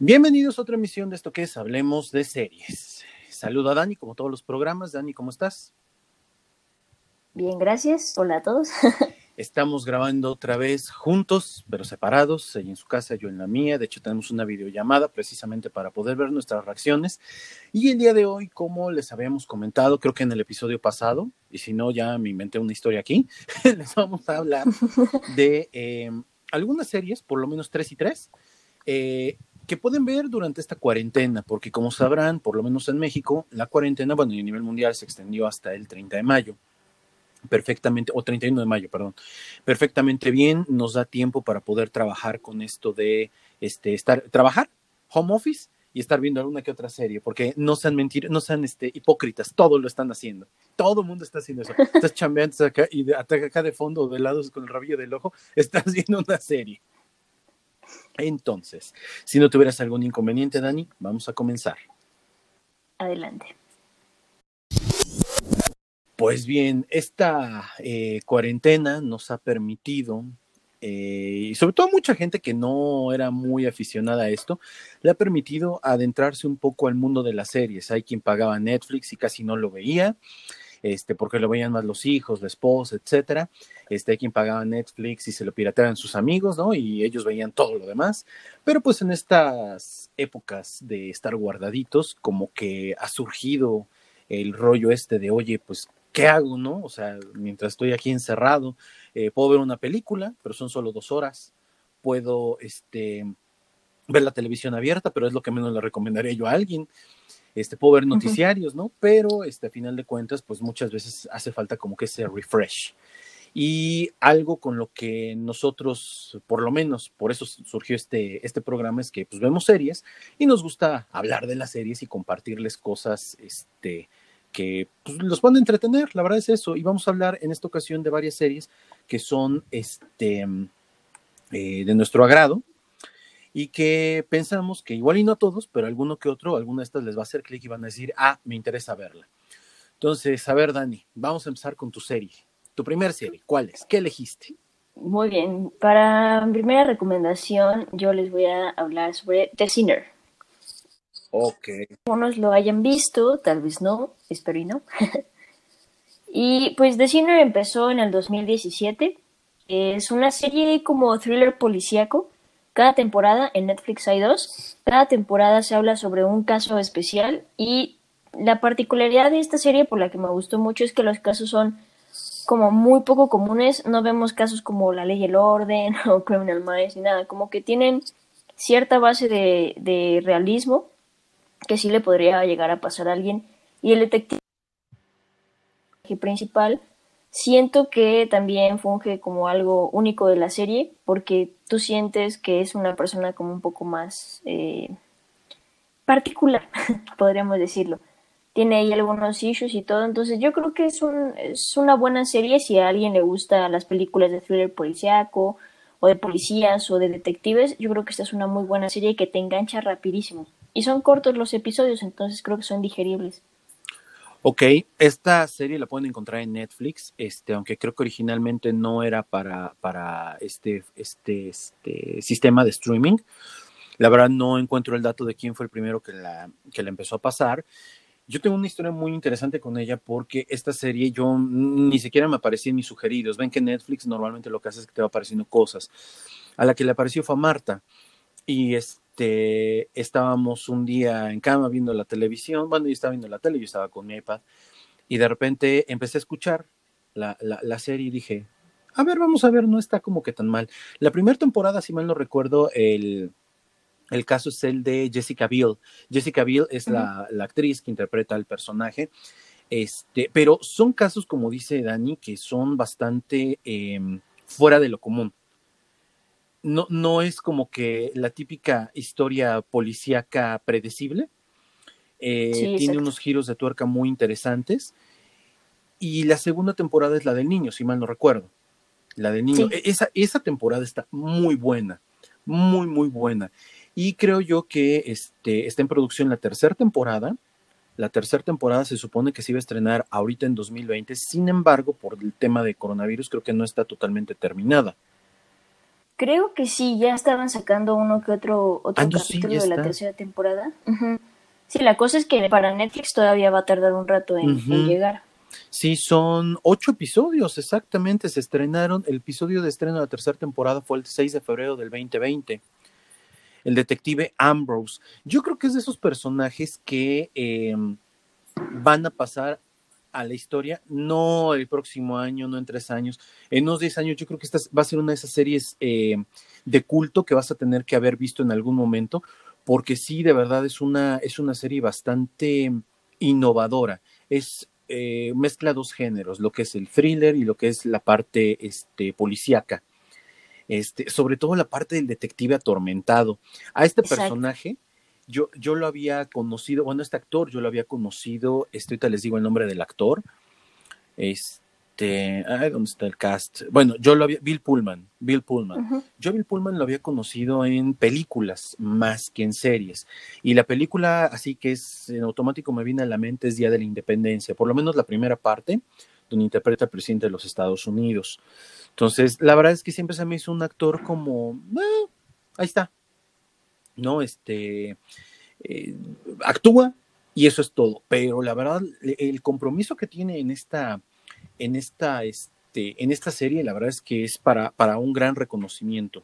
Bienvenidos a otra emisión de esto que es Hablemos de Series. Saludo a Dani, como todos los programas. Dani, ¿cómo estás? Bien, gracias. Hola a todos. Estamos grabando otra vez juntos, pero separados, ella en su casa, yo en la mía. De hecho, tenemos una videollamada precisamente para poder ver nuestras reacciones. Y el día de hoy, como les habíamos comentado, creo que en el episodio pasado, y si no, ya me inventé una historia aquí, les vamos a hablar de eh, algunas series, por lo menos tres y tres, eh, que pueden ver durante esta cuarentena, porque como sabrán, por lo menos en México, la cuarentena, bueno, a nivel mundial se extendió hasta el 30 de mayo. Perfectamente, o 31 de mayo, perdón. Perfectamente bien, nos da tiempo para poder trabajar con esto de este, estar, trabajar, home office y estar viendo alguna que otra serie, porque no sean mentiras, no sean este, hipócritas, todos lo están haciendo. Todo el mundo está haciendo eso. Estás chambeando acá y de, acá de fondo, de lados con el rabillo del ojo, estás viendo una serie. Entonces, si no tuvieras algún inconveniente, Dani, vamos a comenzar. Adelante. Pues bien, esta eh, cuarentena nos ha permitido, eh, y sobre todo mucha gente que no era muy aficionada a esto, le ha permitido adentrarse un poco al mundo de las series. Hay quien pagaba Netflix y casi no lo veía este, porque lo veían más los hijos, la esposa, etcétera. Este, hay quien pagaba Netflix y se lo pirateaban sus amigos, ¿no? Y ellos veían todo lo demás. Pero pues en estas épocas de estar guardaditos, como que ha surgido el rollo este de, oye, pues, ¿qué hago, no? O sea, mientras estoy aquí encerrado, eh, puedo ver una película, pero son solo dos horas. Puedo, este, ver la televisión abierta, pero es lo que menos le recomendaría yo a alguien este, puedo ver noticiarios, ¿no? Pero este, a final de cuentas, pues muchas veces hace falta como que ese refresh. Y algo con lo que nosotros, por lo menos, por eso surgió este, este programa, es que pues vemos series y nos gusta hablar de las series y compartirles cosas este, que pues, los van a entretener, la verdad es eso. Y vamos a hablar en esta ocasión de varias series que son este, eh, de nuestro agrado, y que pensamos que igual y no a todos, pero alguno que otro, alguna de estas les va a hacer clic y van a decir, ah, me interesa verla. Entonces, a ver, Dani, vamos a empezar con tu serie. Tu primera serie, ¿cuál es? ¿Qué elegiste? Muy bien, para mi primera recomendación yo les voy a hablar sobre The Sinner. Ok. Algunos lo hayan visto, tal vez no, espero y no. y pues The Sinner empezó en el 2017. Es una serie como thriller policíaco cada temporada en Netflix hay dos. Cada temporada se habla sobre un caso especial y la particularidad de esta serie por la que me gustó mucho es que los casos son como muy poco comunes. No vemos casos como La Ley y el Orden o Criminal Minds ni nada. Como que tienen cierta base de, de realismo que sí le podría llegar a pasar a alguien. Y el detective principal Siento que también funge como algo único de la serie, porque tú sientes que es una persona como un poco más eh, particular, podríamos decirlo. Tiene ahí algunos issues y todo, entonces yo creo que es, un, es una buena serie si a alguien le gusta las películas de thriller policiaco o de policías o de detectives, yo creo que esta es una muy buena serie que te engancha rapidísimo. Y son cortos los episodios, entonces creo que son digeribles. Ok, esta serie la pueden encontrar en Netflix, este, aunque creo que originalmente no era para, para este, este, este sistema de streaming. La verdad no encuentro el dato de quién fue el primero que la, que la empezó a pasar. Yo tengo una historia muy interesante con ella porque esta serie yo ni siquiera me aparecía en mis sugeridos. Ven que Netflix normalmente lo que hace es que te va apareciendo cosas. A la que le apareció fue a Marta. Y es, este, estábamos un día en cama viendo la televisión, bueno, yo estaba viendo la tele, yo estaba con mi iPad, y de repente empecé a escuchar la, la, serie y dije, a ver, vamos a ver, no está como que tan mal. La primera temporada, si mal no recuerdo, el, el caso es el de Jessica Biel. Jessica Biel es la, la, actriz que interpreta al personaje. Este, pero son casos, como dice Dani, que son bastante em, fuera de lo común no, no es como que la típica historia policíaca predecible. Eh, tiene unos giros de tuerca muy interesantes. Y la segunda temporada es la del niño, si mal no recuerdo. La del niño. E, esa, esa temporada está muy buena, muy, muy buena. Y creo yo que este, está en producción la tercera temporada. La tercera temporada se supone que se iba a estrenar ahorita en 2020. Sin embargo, por el tema de coronavirus, creo que no está totalmente terminada. Creo que sí, ya estaban sacando uno que otro, otro Ah, no, capítulo de la tercera temporada. Ujú. Sí, la cosa es que para Netflix todavía va a tardar un rato en, llegar. Sí, son ocho episodios, exactamente. Se estrenaron. El episodio de estreno de la tercera temporada fue el 6 de febrero del 2020. El detective Ambrose. Yo creo que es de esos personajes que eh, van a pasar a la historia, no el próximo año, no en tres años, en unos diez años. Yo creo que esta va a ser una de esas series eh, de culto que vas a tener que haber visto en algún momento, porque sí, de verdad es una, es una serie bastante innovadora. Es eh, mezcla dos géneros, lo que es el thriller y lo que es la parte este, policíaca. Este, sobre todo la parte del detective atormentado. A este Exacto. personaje, yo, yo lo había conocido, bueno, este actor, yo lo había conocido, este, ahorita les digo el nombre del actor. Este, ay, ¿dónde está el cast? Bueno, yo lo había, Bill Pullman, Bill Pullman. Yo Bill Pullman lo había conocido en películas más que en series. Y la película, así que es en automático me viene a la mente, es Día de la Independencia, por lo menos la primera parte, donde interpreta al presidente de los Estados Unidos. Entonces, la verdad es que siempre se me hizo un actor como, "Ah, ahí está, ¿no? Este, eh, actúa y eso es todo. Pero la verdad, el compromiso que tiene en esta, en esta, este, en esta serie, la verdad es que es para, para un gran reconocimiento.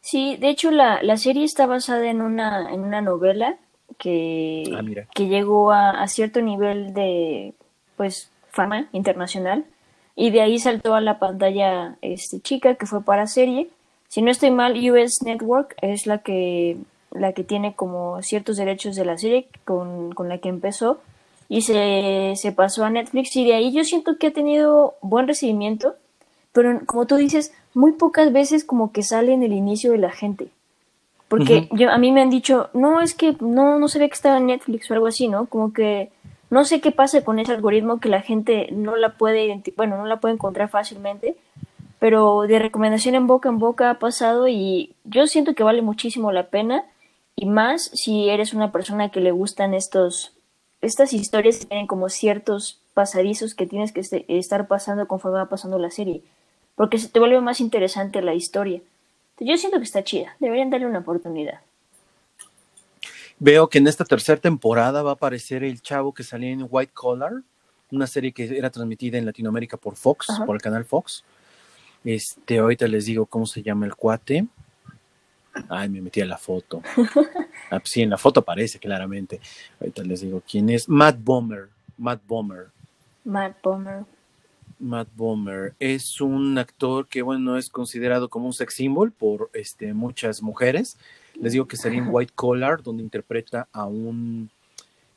Sí, de hecho la, la serie está basada en una, en una novela que, Ah, que llegó a, a cierto nivel de pues fama internacional y de ahí saltó a la pantalla este chica que fue para serie. Si no estoy mal, US Network es la que la que tiene como ciertos derechos de la serie con, con la que empezó y se, se pasó a Netflix y de ahí yo siento que ha tenido buen recibimiento, pero como tú dices, muy pocas veces como que sale en el inicio de la gente. Porque yo, a mí me han dicho, no, es que no, no se ve que estaba en Netflix o algo así, ¿no? Como que no sé qué pasa con ese algoritmo que la gente no la puede, bueno, no la puede encontrar fácilmente, pero de recomendación en boca en boca ha pasado y yo siento que vale muchísimo la pena y más si eres una persona que le gustan estos, estas historias que tienen como ciertos pasadizos que tienes que estar pasando conforme va pasando la serie, porque se te vuelve más interesante la historia. Yo siento que está chida, deberían darle una oportunidad. Veo que en esta tercera temporada va a aparecer el chavo que salía en White Collar, una serie que era transmitida en Latinoamérica por Fox, Ajá. por el canal Fox. Este, ahorita les digo cómo se llama el cuate. Ay, me metí a la foto. Ah, pues sí, en la foto aparece claramente. Ahorita les digo quién es. Matt Bomer. Matt Bomer. Matt Bomer. Matt Bomer es un actor que, bueno, es considerado como un sex symbol por este, muchas mujeres. Les digo que sería en White Collar, donde interpreta a un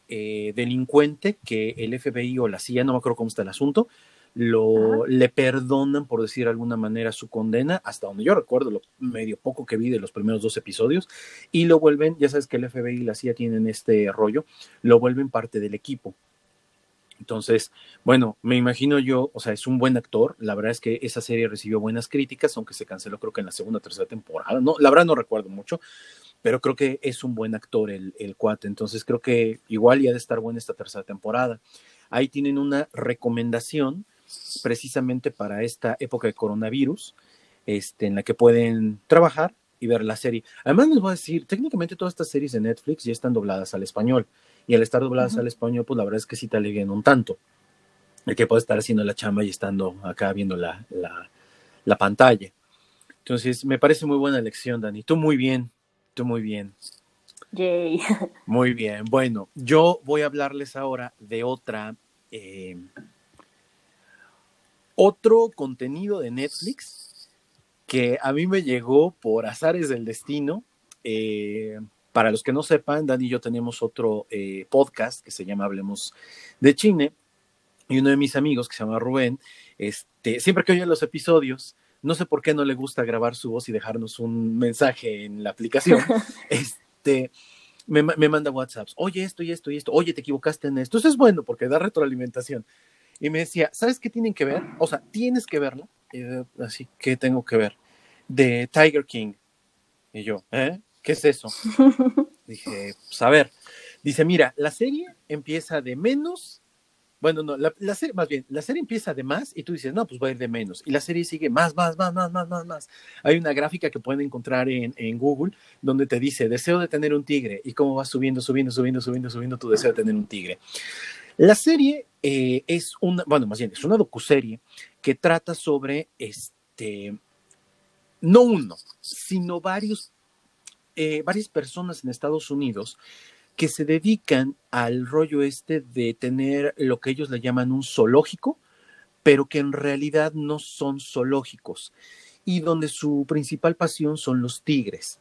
eh, delincuente que el FBI o la CIA, no me acuerdo cómo está el asunto, lo, le perdonan, por decir de alguna manera, su condena, hasta donde yo recuerdo, lo medio poco que vi de los primeros dos episodios, y lo vuelven, ya sabes que el FBI y la CIA tienen este rollo, lo vuelven parte del equipo. Entonces, bueno, me imagino yo, o sea, es un buen actor. La verdad es que esa serie recibió buenas críticas, aunque se canceló creo que en la segunda o tercera temporada. No, la verdad no recuerdo mucho, pero creo que es un buen actor el, el cuate. Entonces creo que igual ya de estar buena esta tercera temporada. Ahí tienen una recomendación precisamente para esta época de coronavirus, este, en la que pueden trabajar y ver la serie. Además les voy a decir, técnicamente todas estas series de Netflix ya están dobladas al español. Y al estar dobladas al español, pues la verdad es que sí te alivian un tanto. El que puede estar haciendo la chamba y estando acá viendo la, la, la pantalla. Entonces, me parece muy buena elección, Dani. Tú muy bien, tú muy bien. Yay. Muy bien. Bueno, yo voy a hablarles ahora de otra, eh, otro contenido de Netflix que a mí me llegó por azares del destino. Eh, para los que no sepan, Dani y yo tenemos otro eh, podcast que se llama Hablemos de Chine. Y uno de mis amigos, que se llama Rubén, este, siempre que oye los episodios, no sé por qué no le gusta grabar su voz y dejarnos un mensaje en la aplicación. este, me, me manda WhatsApps, oye esto y esto y esto, oye, te equivocaste en esto. Eso es bueno porque da retroalimentación. Y me decía, ¿sabes qué tienen que ver? O sea, tienes que verla. Y yo, así que tengo que ver. De Tiger King. Y yo, ¿eh? ¿Qué es eso? Dije, pues a ver. Dice, mira, la serie empieza de menos Bueno, no, la, serie, más bien, la serie empieza de más y tú dices, no, pues va a ir de menos. Y la serie sigue más, más, más, más, más, más, más. Hay una gráfica que pueden encontrar en, en Google donde te dice, deseo de tener un tigre y cómo va subiendo, subiendo, subiendo, subiendo, subiendo tu deseo de tener un tigre. La serie eh, es una, bueno, más bien, es una docuserie que trata sobre, este, no uno, sino varios, eh, varias personas en Estados Unidos que se dedican al rollo este de tener lo que ellos le llaman un zoológico, pero que en realidad no son zoológicos y donde su principal pasión son los tigres.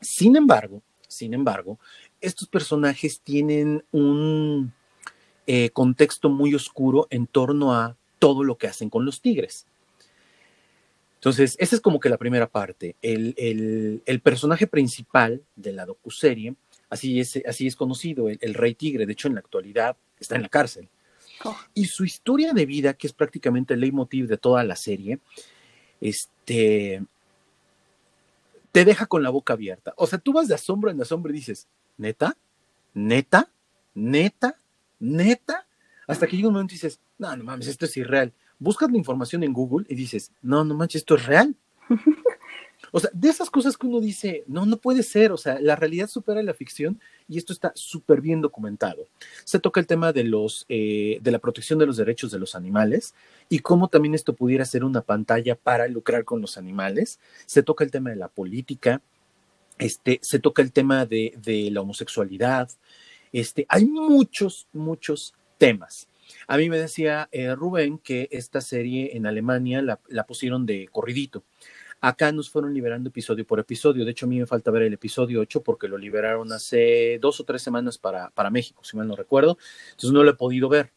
Sin embargo, sin embargo, estos personajes tienen un eh, contexto muy oscuro en torno a todo lo que hacen con los tigres. Entonces, esa es como que la primera parte. El, el personaje principal de la docuserie Así es, así es conocido, el, rey tigre. De hecho, en la actualidad está en la cárcel. Oh. Y su historia de vida, que es prácticamente el leitmotiv de toda la serie, este, te deja con la boca abierta. O sea, tú vas de asombro en asombro y dices, ¿neta? ¿Neta? ¿Neta? ¿Neta? Hasta que llega un momento y dices, no, no mames, esto es irreal. Buscas la información en Google y dices, no, no manches, esto es real. O sea, de esas cosas que uno dice, no, no puede ser, o sea, la realidad supera la ficción y esto está súper bien documentado. Se toca el tema de, los, eh, de la protección de los derechos de los animales y cómo también esto pudiera ser una pantalla para lucrar con los animales. Se toca el tema de la política, este, se toca el tema de, de la homosexualidad. Este, hay muchos, muchos temas. A mí me decía eh, Rubén que esta serie en Alemania la, la pusieron de corridito Acá nos fueron liberando episodio por episodio. De hecho, a mí me falta ver el episodio 8 porque lo liberaron hace dos o tres semanas para, para México, si mal no recuerdo. Entonces no lo he podido ver.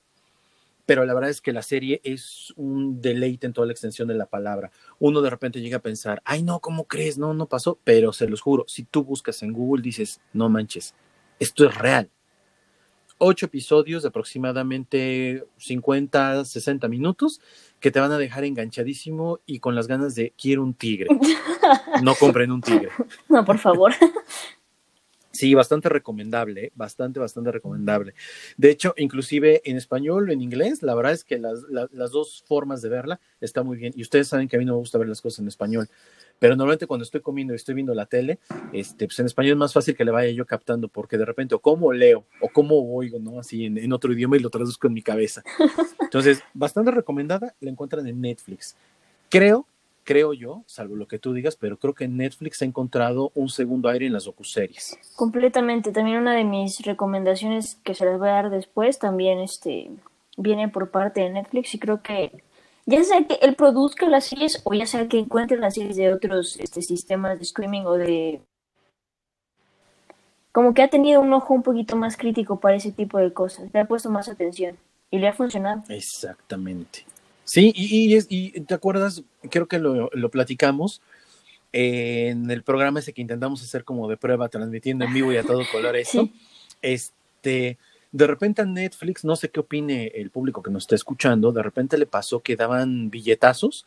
Pero la verdad es que la serie es un deleite en toda la extensión de la palabra. Uno de repente llega a pensar, ay no, ¿cómo crees? No, no pasó. Pero se los juro, si tú buscas en Google dices, no manches, esto es real ocho episodios de aproximadamente 50, 60 minutos que te van a dejar enganchadísimo y con las ganas de quiero un tigre. No compren un tigre. No, por favor. Sí, bastante recomendable, bastante, bastante recomendable. De hecho, inclusive en español o en inglés, la verdad es que las, las dos formas de verla está muy bien. Y ustedes saben que a mí no me gusta ver las cosas en español. Pero normalmente cuando estoy comiendo y estoy viendo la tele, este, pues en español es más fácil que le vaya yo captando, porque de repente o cómo leo o cómo oigo, ¿no? Así en, otro idioma y lo traduzco en mi cabeza. Entonces, bastante recomendada, la encuentran en Netflix. Creo, creo yo, salvo lo que tú digas, pero creo que Netflix ha encontrado un segundo aire en las docuseries. Completamente. También una de mis recomendaciones que se las voy a dar después también este, viene por parte de Netflix y creo que ya sea que él produzca las series o ya sea que encuentre las series de otros este, sistemas de streaming o de... Como que ha tenido un ojo un poquito más crítico para ese tipo de cosas, le ha puesto más atención y le ha funcionado. Exactamente. Sí, y, y, y te acuerdas, creo que lo, lo platicamos en el programa ese que intentamos hacer como de prueba, transmitiendo en vivo y a todo color eso. Este, de repente a Netflix, no sé qué opine el público que nos está escuchando, de repente le pasó que daban billetazos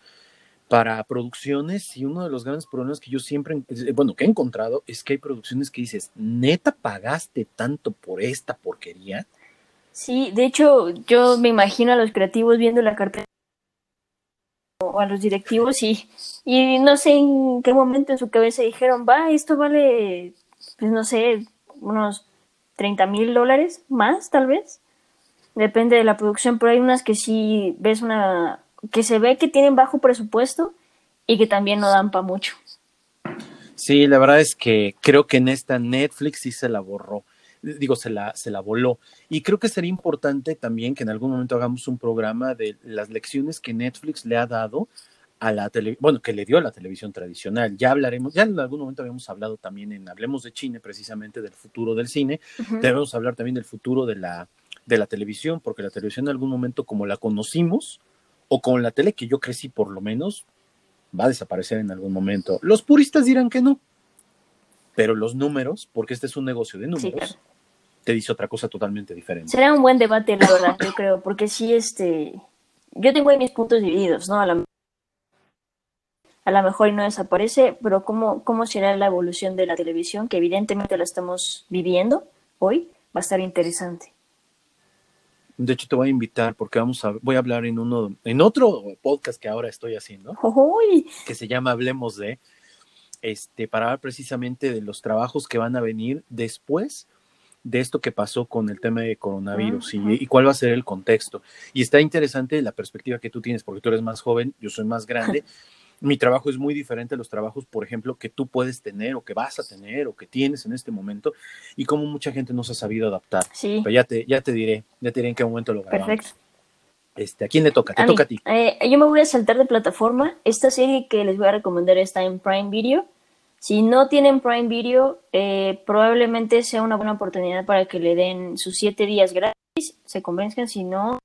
para producciones y uno de los grandes problemas que yo siempre, eh, bueno, que he encontrado es que hay producciones que dices, neta, pagaste tanto por esta porquería. Sí, de hecho, yo me imagino a los creativos viendo la cartera o a los directivos y, y no sé en qué momento en su cabeza dijeron, va, esto vale, pues no sé, unos 30 mil dólares más, tal vez. Depende de la producción, pero hay unas que sí ves una. que se ve que tienen bajo presupuesto y que también no dan para mucho. Sí, la verdad es que creo que en esta Netflix sí se la borró. Digo, se la, se la voló. Y creo que sería importante también que en algún momento hagamos un programa de las lecciones que Netflix le ha dado a la tele, bueno, que le dio a la televisión tradicional. Ya hablaremos, ya en algún momento habíamos hablado también en Hablemos de Chile, precisamente del futuro del cine. Debemos hablar también del futuro de la, de la televisión, porque la televisión en algún momento, como la conocimos, o con la tele que yo crecí por lo menos, va a desaparecer en algún momento. Los puristas dirán que no, pero los números, porque este es un negocio de números, te dice otra cosa totalmente diferente. Será un buen debate, la verdad, yo creo, porque sí, este, yo tengo ahí mis puntos divididos, ¿no? A la a lo mejor no desaparece, pero ¿cómo, ¿cómo será la evolución de la televisión? Que evidentemente la estamos viviendo hoy, va a estar interesante. De hecho, te voy a invitar porque vamos a, voy a hablar en uno, en otro podcast que ahora estoy haciendo, que se llama Hablemos de, este, para hablar precisamente de los trabajos que van a venir después de esto que pasó con el tema de coronavirus y, y cuál va a ser el contexto. Y está interesante la perspectiva que tú tienes, porque tú eres más joven, yo soy más grande. Mi trabajo es muy diferente a los trabajos, por ejemplo, que tú puedes tener o que vas a tener o que tienes en este momento y cómo mucha gente no se ha sabido adaptar. Sí, Pero ya te, ya te diré, ya te diré en qué momento lo grabamos. perfecto. Este, ¿A quién le toca? Te A toca mí. a ti. Eh, yo me voy a saltar de plataforma. Esta serie que les voy a recomendar está en Prime Video. Si no tienen Prime Video, eh, probablemente sea una buena oportunidad para que le den sus siete días gratis. Se convenzcan, si no,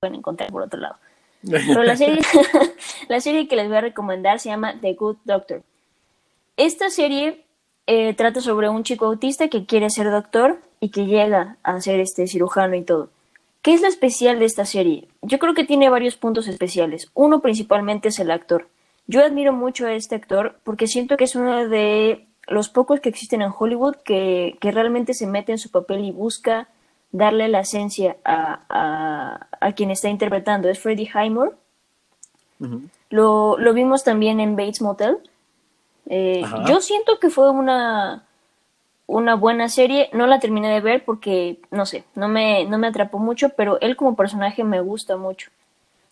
pueden encontrar por otro lado. Pero la serie, la serie que les voy a recomendar se llama The Good Doctor. Esta serie eh, trata sobre un chico autista que quiere ser doctor y que llega a ser este cirujano y todo. ¿Qué es lo especial de esta serie? Yo creo que tiene varios puntos especiales. Uno principalmente es el actor. Yo admiro mucho a este actor porque siento que es uno de los pocos que existen en Hollywood que, que realmente se mete en su papel y busca darle la esencia a, a, a quien está interpretando. Es Freddie Highmore. Lo, lo vimos también en Bates Motel. Eh, yo siento que fue una, una buena serie. No la terminé de ver porque, no sé, no me, no me atrapó mucho, pero él como personaje me gusta mucho.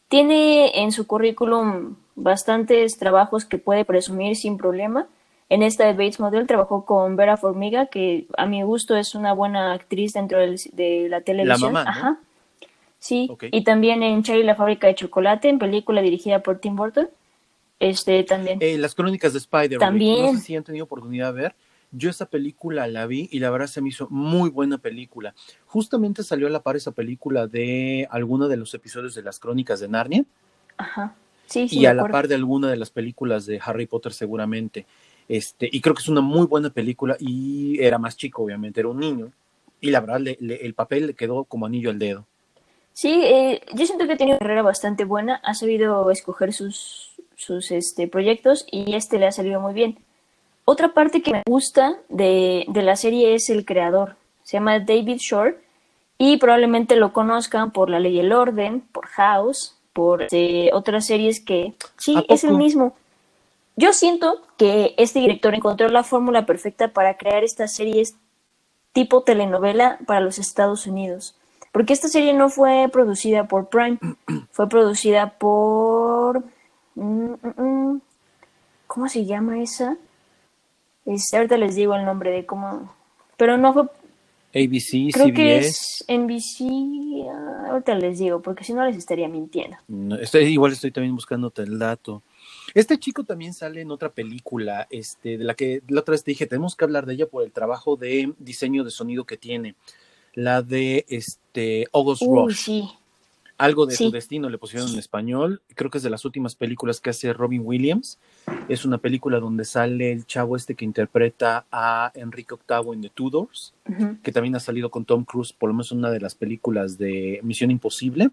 Tiene en su currículum bastantes trabajos que puede presumir sin problema. En esta de Bates Motel trabajó con Vera Formiga, que a mi gusto es una buena actriz dentro del- de la televisión. mamá, ¿no? Ajá. Sí, Ok. y también en Charlie la fábrica de chocolate, en película dirigida por Tim Burton. Este también. Eh, las crónicas de Spider. También. No sé si han tenido oportunidad de ver. Yo esa película la vi y la verdad se me hizo muy buena película. Justamente salió a la par esa película de alguno de los episodios de las crónicas de Narnia Ajá. Sí, sí, y a la par de alguna de las películas de Harry Potter seguramente. Este, y creo que es una muy buena película y era más chico, obviamente, era un niño. Y la verdad, le- le- el papel le quedó como anillo al dedo. Sí, eh, yo siento que ha tenido una carrera bastante buena, ha sabido escoger sus, sus este, proyectos y este le ha salido muy bien. Otra parte que me gusta de, de la serie es el creador, se llama David Shore y probablemente lo conozcan por La Ley y el Orden, por House, por este, otras series que sí, ¿A es el mismo. Yo siento que este director encontró la fórmula perfecta para crear estas series tipo telenovela para los Estados Unidos. Porque esta serie no fue producida por Prime, fue producida por... mm, mm, mm, ¿Cómo se llama esa? Este, ahorita les digo el nombre de cómo... Pero no fue... ABC, Creo que es NBC... ah, ahorita les digo, porque si no les estaría mintiendo. No, estoy, igual estoy también buscándote el dato. Este chico también sale en otra película, este, de la que la otra vez te dije, tenemos que hablar de ella por el trabajo de diseño de sonido que tiene. La de este August Uy, Rush. sí. Algo de Sí. tu destino le pusieron en español. Creo que es de las últimas películas que hace Robin Williams. Es una película donde sale el chavo este que interpreta a Enrique VIII en The Tudors, que también ha salido con Tom Cruise, por lo menos en una de las películas de Misión Imposible.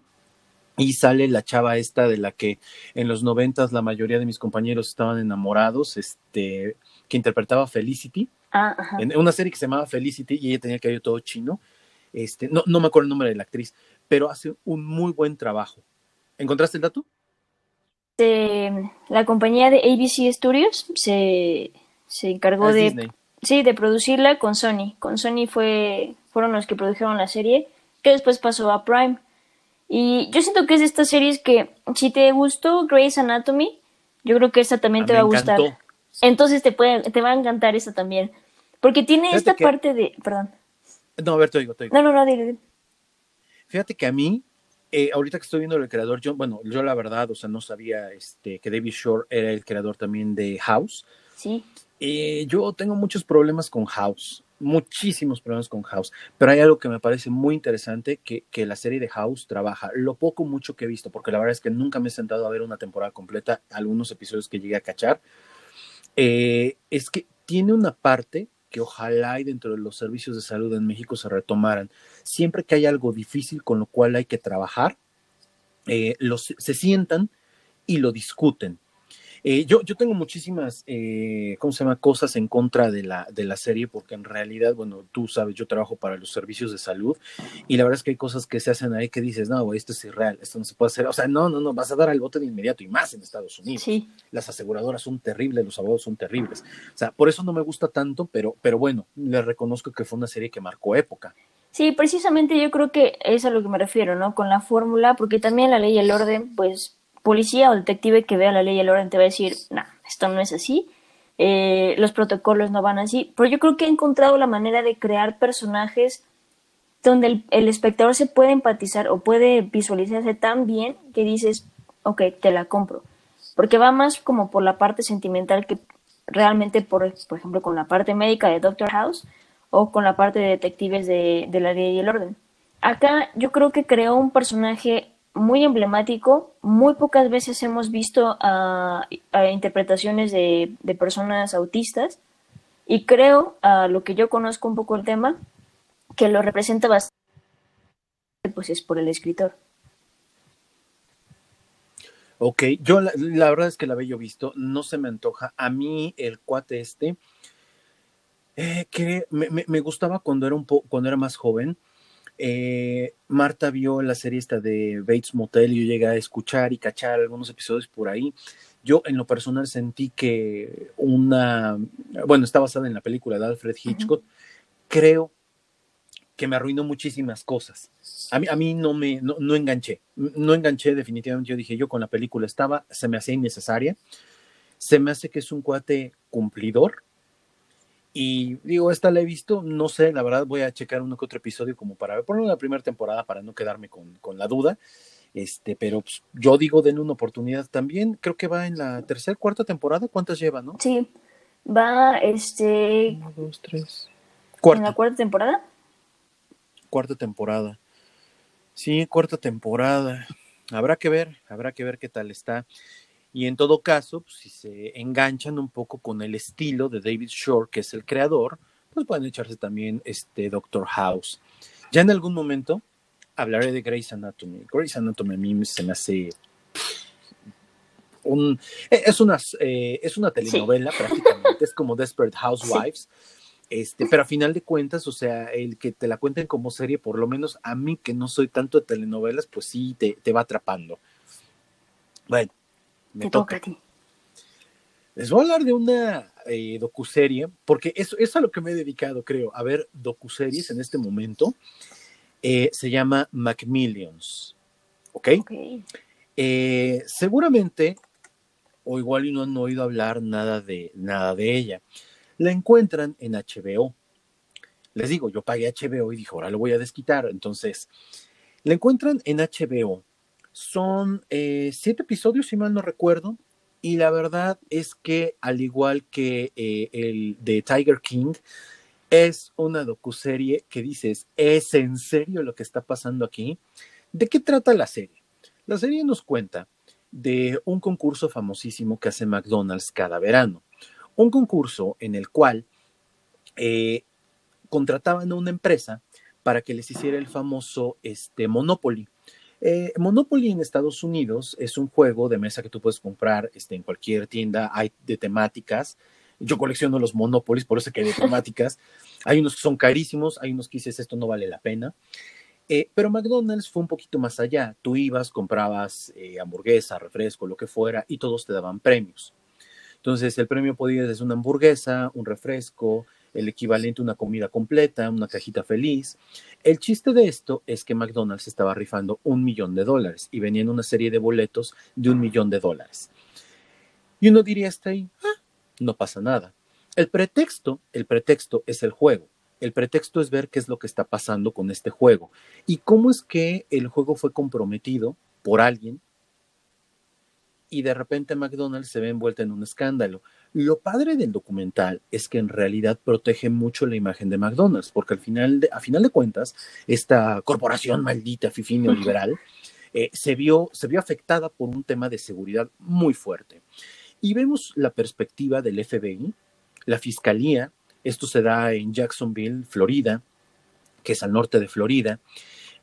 Y sale la chava esta de la que en los noventas la mayoría de mis compañeros estaban enamorados, este, que interpretaba Felicity, Ah, ajá. en una serie que se llamaba Felicity y ella tenía cabello todo chino. Este, no, no me acuerdo el nombre de la actriz, pero hace un muy buen trabajo. ¿Encontraste el dato? Este, la compañía de ABC Studios se, se encargó Ah, de Disney. sí de producirla con Sony. Con Sony fue fueron los que produjeron la serie que después pasó a Prime. Y yo siento que es de estas series que si te gustó Grey's Anatomy, yo creo que esta también Ah, te va a gustar. encantó. Entonces te puede te va a encantar esta también, porque tiene Fíjate esta que- parte de, perdón. No, a ver, te digo, te digo. No, no, no, dile, dile. Fíjate que a mí, eh, ahorita que estoy viendo el creador, yo, bueno, yo la verdad, o sea, no sabía este, que David Shore era el creador también de House. Sí. Eh, yo tengo muchos problemas con House, muchísimos problemas con House, pero hay algo que me parece muy interesante que, que la serie de House trabaja, lo poco mucho que he visto, porque la verdad es que nunca me he sentado a ver una temporada completa, algunos episodios que llegué a cachar, eh, es que tiene una parte que ojalá y dentro de los servicios de salud en México se retomaran. Siempre que hay algo difícil con lo cual hay que trabajar, eh, los, se sientan y lo discuten. Eh, yo, yo tengo muchísimas, eh, ¿cómo se llama?, cosas en contra de la, de la serie, porque en realidad, bueno, tú sabes, yo trabajo para los servicios de salud y la verdad es que hay cosas que se hacen ahí que dices, no, güey, esto es irreal, esto no se puede hacer. O sea, no, no, no, vas a dar al bote de inmediato y más en Estados Unidos. Sí. Las aseguradoras son terribles, los abogados son terribles. O sea, por eso no me gusta tanto, pero, pero bueno, le reconozco que fue una serie que marcó época. Sí, precisamente yo creo que es a lo que me refiero, ¿no? Con la fórmula, porque también la ley y el orden, pues policía o detective que vea la ley y el orden te va a decir, no, esto no es así, eh, los protocolos no van así, pero yo creo que he encontrado la manera de crear personajes donde el, espectador se puede empatizar o puede visualizarse tan bien que dices, ok, te la compro, porque va más como por la parte sentimental que realmente, por, por ejemplo, con la parte médica de Doctor House o con la parte de detectives de, de la ley y el orden. Acá yo creo que creó un personaje muy emblemático. Muy pocas veces hemos visto a, a interpretaciones de, de, personas autistas y creo, a lo que yo conozco un poco el tema, que lo representa bastante, pues es por el escritor. Ok, yo la, la, verdad es que la había visto, no se me antoja. A mí el cuate este, eh, que me, me, me, gustaba cuando era, un po cuando era más joven, eh, Marta vio la serie esta de Bates Motel y yo llegué a escuchar y cachar algunos episodios por ahí. Yo en lo personal sentí que una, bueno, está basada en la película de Alfred Hitchcock, uh -huh. creo que me arruinó muchísimas cosas. A mí, a mí no me, no, no, enganché, no enganché definitivamente, yo dije, yo con la película estaba, se me hacía innecesaria, se me hace que es un cuate cumplidor, y digo, esta la he visto, no sé, la verdad voy a checar uno que otro episodio como para ver, poner la primera temporada para no quedarme con, con la duda. Este, pero pues, yo digo, denle una oportunidad también. Creo que va en la tercera, cuarta temporada. ¿Cuántas lleva, no? Sí, va, este. Uno, dos, tres. Cuarta. ¿En la cuarta temporada? Cuarta temporada. Sí, cuarta temporada. Habrá que ver, habrá que ver qué tal está. Y en todo caso, pues, si se enganchan un poco con el estilo de David Shore, que es el creador, pues pueden echarse también este Doctor House. Ya en algún momento hablaré de Grey's Anatomy. Grey's Anatomy a mí se me hace un es una eh, es una telenovela sí. prácticamente, es como Desperate Housewives. Sí. Este, pero a final de cuentas, o sea, el que te la cuenten como serie, por lo menos a mí que no soy tanto de telenovelas, pues sí te, te va atrapando. Bueno, me Te toca. toca a ti. Les voy a hablar de una eh, docuserie, porque eso es a lo que me he dedicado, creo, a ver docuseries en este momento. Eh, se llama Macmillions. ¿Ok? okay. Eh, seguramente, o igual y no han oído hablar nada de, nada de ella. La encuentran en HBO. Les digo, yo pagué HBO y dije, ahora lo voy a desquitar. Entonces, la encuentran en HBO son eh, siete episodios, si mal no recuerdo, y la verdad es que, al igual que eh, el de Tiger King, es una docuserie que dices, ¿es en serio lo que está pasando aquí? ¿De qué trata la serie? La serie nos cuenta de un concurso famosísimo que hace McDonald's cada verano. Un concurso en el cual eh, contrataban a una empresa para que les hiciera el famoso este, Monopoly. Eh, Monopoly en Estados Unidos es un juego de mesa que tú puedes comprar este, en cualquier tienda, hay de temáticas. Yo colecciono los Monopolies, por eso que hay de temáticas. Hay unos que son carísimos, hay unos que dices esto no vale la pena. Eh, pero McDonald's fue un poquito más allá. Tú ibas, comprabas eh, hamburguesa, refresco, lo que fuera, y todos te daban premios. Entonces, el premio podía ser una hamburguesa, un refresco, el equivalente a una comida completa, una cajita feliz. El chiste de esto es que McDonald's estaba rifando un millón de dólares y venían una serie de boletos de un millón de dólares. Y uno diría hasta ahí, ah, no pasa nada. El pretexto, el pretexto es el juego. El pretexto es ver qué es lo que está pasando con este juego y cómo es que el juego fue comprometido por alguien y de repente McDonald's se ve envuelta en un escándalo. Lo padre del documental es que en realidad protege mucho la imagen de McDonald's, porque al final de, a final de cuentas, esta corporación maldita, fifí neoliberal, eh, se, vio, se vio afectada por un tema de seguridad muy fuerte. Y vemos la perspectiva del FBI, la fiscalía, esto se da en Jacksonville, Florida, que es al norte de Florida,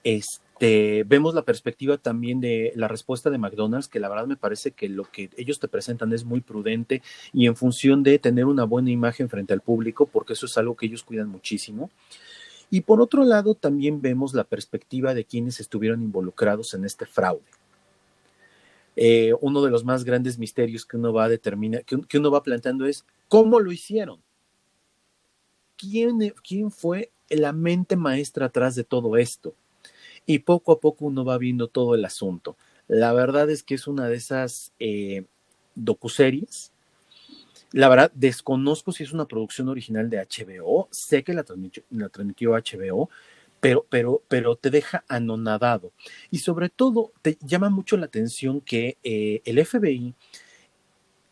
este este, vemos la perspectiva también de la respuesta de McDonald's, que la verdad me parece que lo que ellos te presentan es muy prudente y en función de tener una buena imagen frente al público, porque eso es algo que ellos cuidan muchísimo. Y por otro lado, también vemos la perspectiva de quienes estuvieron involucrados en este fraude. Eh, uno de los más grandes misterios que uno va a determinar, que, uno va planteando es cómo lo hicieron. ¿Quién, ¿Quién fue la mente maestra atrás de todo esto? Y poco a poco uno va viendo todo el asunto. La verdad es que es una de esas eh, docuseries la verdad, desconozco si es una producción original de HBO, sé que la transmitió, la transmitió HBO, pero, pero, pero te deja anonadado. Y sobre todo, te llama mucho la atención que eh, el FBI,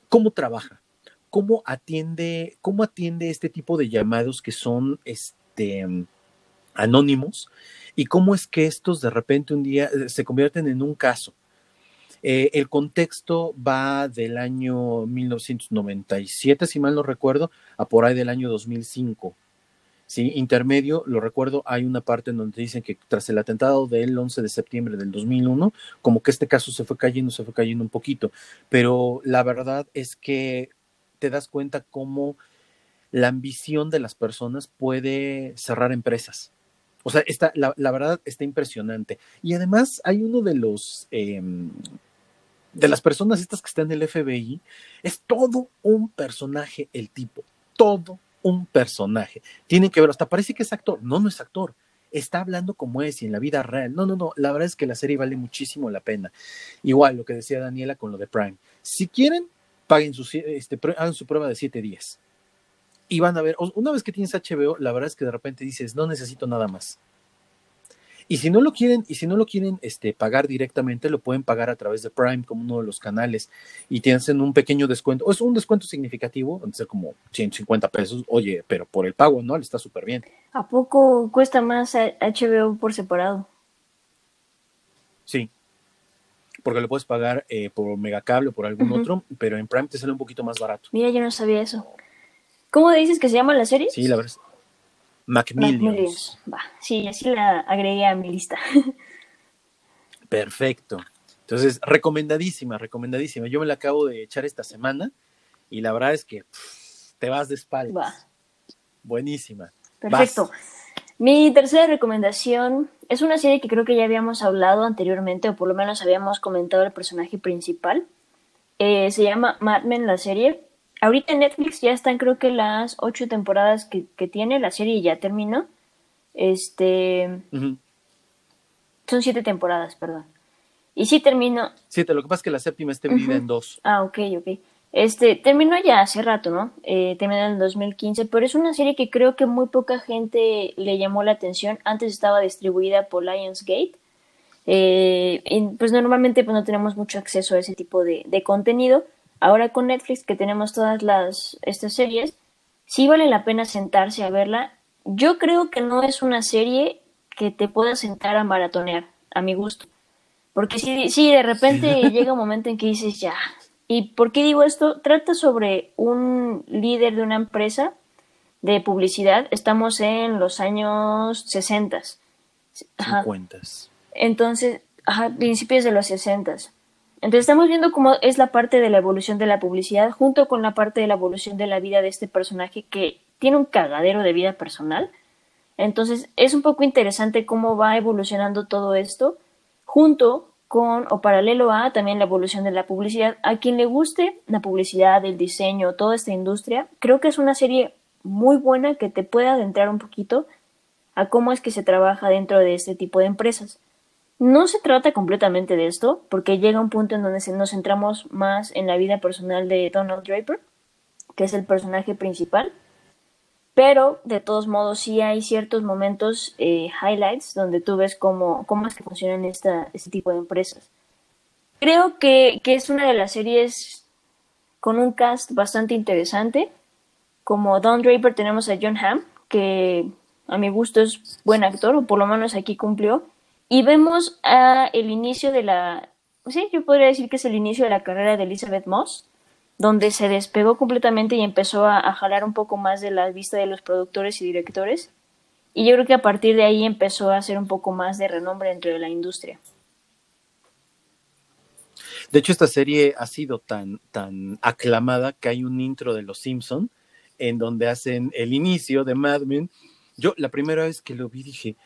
¿cómo trabaja? ¿Cómo atiende, ¿Cómo atiende este tipo de llamados que son este, anónimos? ¿Y cómo es que estos de repente un día eh, se convierten en un caso? Eh, el contexto va del año 1997, si mal no recuerdo, a por ahí del año 2005. Sí, intermedio, lo recuerdo, hay una parte en donde dicen que tras el atentado del 11 de septiembre del 2001, como que este caso se fue cayendo, se fue cayendo un poquito, pero la verdad es que te das cuenta cómo la ambición de las personas puede cerrar empresas. O sea, está, la, verdad está impresionante. Y además hay uno de los em, de las personas estas que están en el FBI, es todo un personaje el tipo, todo un personaje. Tienen que ver, hasta parece que es actor, no, no es actor, está hablando como es y en la vida real. No, no, no, la verdad es que la serie vale muchísimo la pena. Igual lo que decía Daniela con lo de Prime. Si quieren, paguen su, este, hagan su prueba de siete días. Y van a ver, una vez que tienes HBO, la verdad es que de repente dices, no necesito nada más. Y si no lo quieren, y si no lo quieren este, pagar directamente, lo pueden pagar a través de Prime como uno de los canales y tienen un pequeño descuento. O es un descuento significativo, ser como 150 pesos. Oye, pero por el pago no, le está súper bien. ¿A poco cuesta más HBO por separado? Sí, porque lo puedes pagar eh, por Megacable o por algún otro, pero en Prime te sale un poquito más barato. Mira, yo no sabía eso. ¿Cómo dices que se llama la serie? Sí, la verdad. Macmillions. Va, sí, así la agregué a mi lista. Perfecto. Entonces, recomendadísima, recomendadísima. Yo me la acabo de echar esta semana y la verdad es que te vas de espaldas. Va. Buenísima. Perfecto. Mi tercera recomendación es una serie que creo que ya habíamos hablado anteriormente, o por lo menos habíamos comentado el personaje principal. Eh, se llama Mad Men, la serie. Ahorita en Netflix ya están creo que las ocho temporadas que, tiene, la serie ya terminó. Este... Son siete temporadas, perdón. Y sí terminó... Siete, lo que pasa es que la séptima está dividida en dos. Ah, ok, ok. Este, terminó ya hace rato, ¿no? Eh, terminó en el 2015, pero es una serie que creo que muy poca gente le llamó la atención. Antes estaba distribuida por Lionsgate. Eh, y pues normalmente pues no tenemos mucho acceso a ese tipo de, de contenido. Ahora con Netflix, que tenemos todas las, estas series, sí vale la pena sentarse a verla. Yo creo que no es una serie que te pueda sentar a maratonear, a mi gusto. Porque si, si de repente llega un momento en que dices, ya. ¿Y por qué digo esto? Trata sobre un líder de una empresa de publicidad. Estamos en los años 60. 50. Entonces, ajá, principios de los 60. Entonces estamos viendo cómo es la parte de la evolución de la publicidad junto con la parte de la evolución de la vida de este personaje que tiene un cagadero de vida personal. Entonces es un poco interesante cómo va evolucionando todo esto junto con o paralelo a también la evolución de la publicidad. A quien le guste la publicidad, el diseño, toda esta industria, creo que es una serie muy buena que te puede adentrar un poquito a cómo es que se trabaja dentro de este tipo de empresas. No se trata completamente de esto, porque llega un punto en donde nos centramos más en la vida personal de Donald Draper, que es el personaje principal, pero de todos modos sí hay ciertos momentos, eh, highlights, donde tú ves cómo, cómo es que funcionan este tipo de empresas. Creo que, que es una de las series con un cast bastante interesante. Como Don Draper tenemos a John Hamm, que a mi gusto es buen actor, o por lo menos aquí cumplió. Y vemos a el inicio de la, sí, yo podría decir que es el inicio de la carrera de Elizabeth Moss, donde se despegó completamente y empezó a, jalar un poco más de la vista de los productores y directores. Y yo creo que a partir de ahí empezó a hacer un poco más de renombre dentro de la industria. De hecho, esta serie ha sido tan, tan aclamada que hay un intro de Los Simpson en donde hacen el inicio de Mad Men. Yo la primera vez que lo vi dije,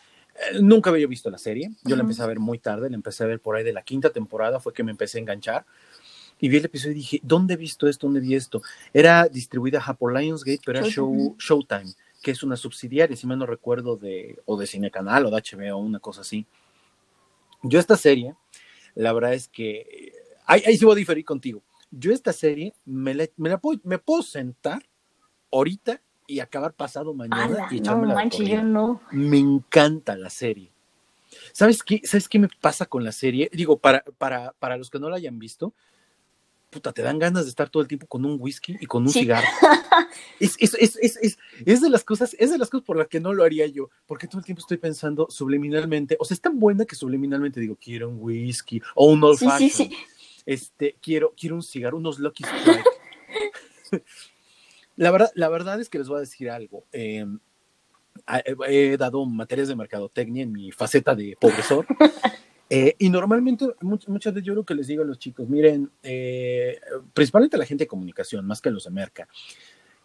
nunca había visto la serie. Yo la empecé a ver muy tarde, la empecé a ver por ahí de la quinta temporada, fue que me empecé a enganchar. Y vi el episodio y dije, ¿dónde he visto esto? ¿Dónde vi esto? Era distribuida por Lionsgate, pero era show, Showtime, que es una subsidiaria, si mal no recuerdo, de, o de Cinecanal o de HBO, una cosa así. Yo esta serie, la verdad es que, ahí, ahí sí voy a diferir contigo. Yo esta serie me, me, la puedo, me puedo sentar ahorita y acabar pasado mañana y echarme no, manche, yo no. Me encanta la serie. ¿Sabes qué? ¿Sabes qué me pasa con la serie? Digo, para, para, para los que no la hayan visto, puta, te dan ganas de estar todo el tiempo con un whisky y con un cigarro. Es, es, es, es, de las cosas, es de las cosas por las que no lo haría yo, porque todo el tiempo estoy pensando subliminalmente, o sea, es tan buena que subliminalmente digo, quiero un whisky o un old fashion. Este, quiero, quiero un cigarro, unos Lucky Strike. La verdad, la verdad es que les voy a decir algo. Em, he dado materias de mercadotecnia en mi faceta de profesor. Eh, y normalmente, muchas veces yo lo que les digo a los chicos, miren, eh, principalmente a la gente de comunicación, más que a los de merca,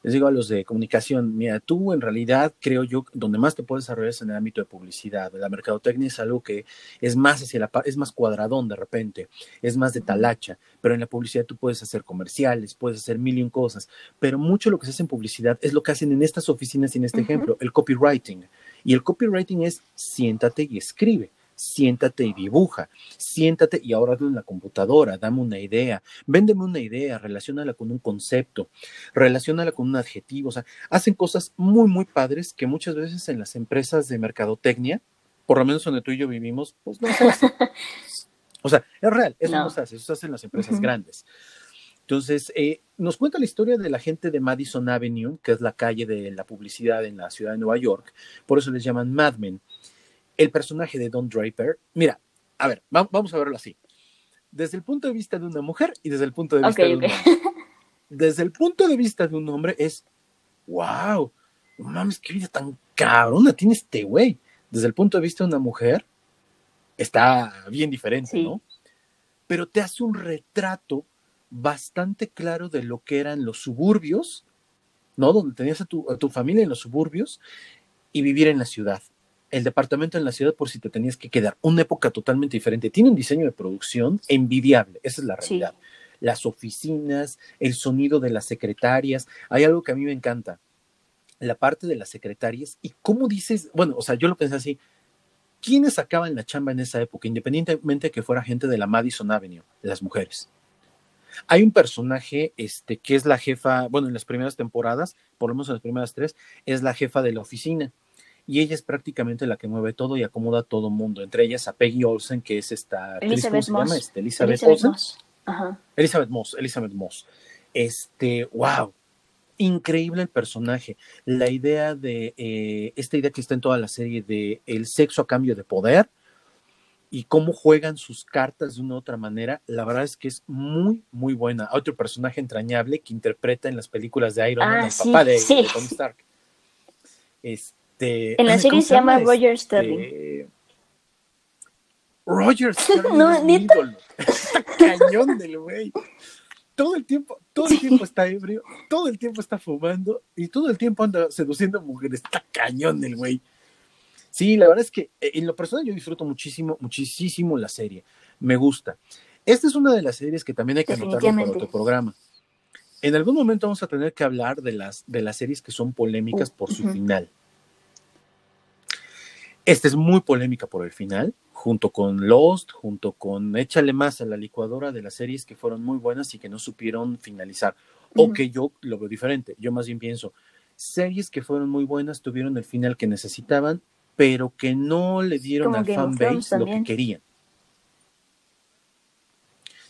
les digo a los de comunicación, mira, tú en realidad creo yo, donde más te puedes desarrollar es en el ámbito de publicidad. La mercadotecnia es algo que es más hacia la es más cuadradón de repente, es más de talacha, pero en la publicidad tú puedes hacer comerciales, puedes hacer mil y cosas, pero mucho lo que se hace en publicidad es lo que hacen en estas oficinas y en este ejemplo, el copywriting. Y el copywriting es siéntate y escribe siéntate y dibuja, siéntate y ahora hazlo en la computadora, dame una idea, véndeme una idea, relacionala con un concepto, relacionala con un adjetivo, o sea, hacen cosas muy, muy padres que muchas veces en las empresas de mercadotecnia, por lo menos donde tú y yo vivimos, pues no se hace. O sea, es real, eso no, se hace, eso se hace en las empresas grandes. Entonces, eh, nos cuenta la historia de la gente de Madison Avenue, que es la calle de la publicidad en la ciudad de Nueva York, por eso les llaman Mad Men el personaje de Don Draper, mira, a ver, vamos a verlo así. Desde el punto de vista de una mujer y desde el punto de vista de un hombre. Desde el punto de vista de un hombre es, wow, mames, qué vida tan cabrona tiene este güey. Desde el punto de vista de una mujer, está bien diferente, ¿no? Pero te hace un retrato bastante claro de lo que eran los suburbios, ¿no? Donde tenías a tu, a tu familia en los suburbios y vivir en la ciudad el departamento en la ciudad por si te tenías que quedar. Una época totalmente diferente. Tiene un diseño de producción envidiable, esa es la realidad. Las oficinas, el sonido de las secretarias. Hay algo que a mí me encanta. La parte de las secretarias y cómo dices, bueno, o sea, yo lo pensé así. ¿Quiénes sacaban la chamba en esa época, independientemente de que fuera gente de la Madison Avenue, las mujeres? Hay un personaje este, que es la jefa, bueno, en las primeras temporadas, por lo menos en las primeras tres, es la jefa de la oficina y ella es prácticamente la que mueve todo y acomoda a todo mundo, entre ellas a Peggy Olsen, que es esta Elizabeth Moss. Este, Elizabeth, Moss. Elizabeth Moss, Elizabeth Moss. Este, wow, increíble el personaje. La idea de eh, esta idea que está en toda la serie de el sexo a cambio de poder y cómo juegan sus cartas de una u otra manera, la verdad es que es muy, muy buena. Otro personaje entrañable que interpreta en las películas de Iron Man, ah, el papá de, de Tony Stark. Este, este, en la serie se llama Roger este, Sterling. Roger Sterling no, es ídolo. Está cañón del güey. Todo el tiempo, todo el tiempo está ebrio, todo el tiempo está fumando y todo el tiempo anda seduciendo mujeres. Está cañón del güey. Sí, la verdad es que eh, en lo personal yo disfruto muchísimo, muchísimo la serie. Me gusta. Esta es una de las series que también hay que anotarlo para otro programa. En algún momento vamos a tener que hablar de las, de las series que son polémicas por su final. Esta es muy polémica por el final, junto con Lost, junto con Échale más a la licuadora de las series que fueron muy buenas y que no supieron finalizar. O que yo lo veo diferente. Yo más bien pienso, series que fueron muy buenas tuvieron el final que necesitaban, pero que no le dieron al fanbase lo que querían.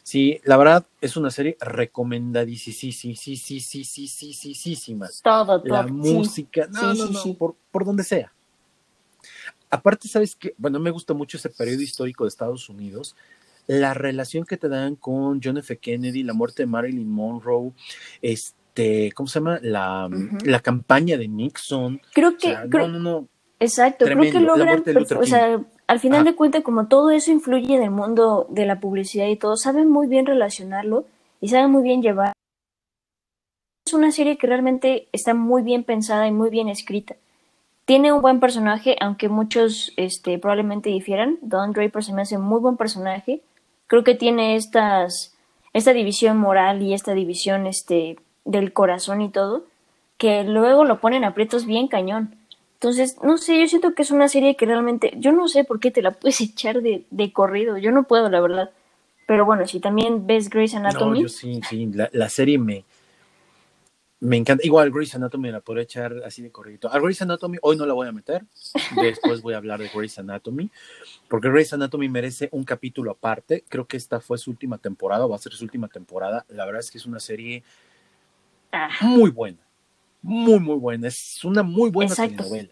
Sí, la verdad es una serie recomendadísima. Todo, La música, no, no, no, por, por donde sea. Aparte, ¿sabes qué? Bueno, me gusta mucho ese periodo histórico de Estados Unidos, la relación que te dan con John F. Kennedy, la muerte de Marilyn Monroe, este, ¿cómo se llama? La, la campaña de Nixon. Creo que... no, no, no. Exacto, creo que logran, o sea, al final de cuentas, como todo eso influye en el mundo de la publicidad y todo, saben muy bien relacionarlo y saben muy bien llevar. Es una serie que realmente está muy bien pensada y muy bien escrita. Tiene un buen personaje, aunque muchos este, probablemente difieran. Don Draper se me hace muy buen personaje. Creo que tiene estas, esta división moral y esta división este, del corazón y todo, que luego lo ponen aprietos bien cañón. Entonces, no sé, yo siento que es una serie que realmente, yo no sé por qué te la puedes echar de, de corrido, yo no puedo, la verdad. Pero bueno, si también ves Grey's Anatomy. No, yo sí, sí, la, la serie me, me encanta. Igual Grey's Anatomy la puedo echar así de corrido. A Grey's Anatomy hoy no la voy a meter. Después voy a hablar de Grey's Anatomy. Porque Grey's Anatomy merece un capítulo aparte. Creo que esta fue su última temporada, va a ser su última temporada. La verdad es que es una serie ah. muy buena muy, muy buena. Es una muy buena telenovela.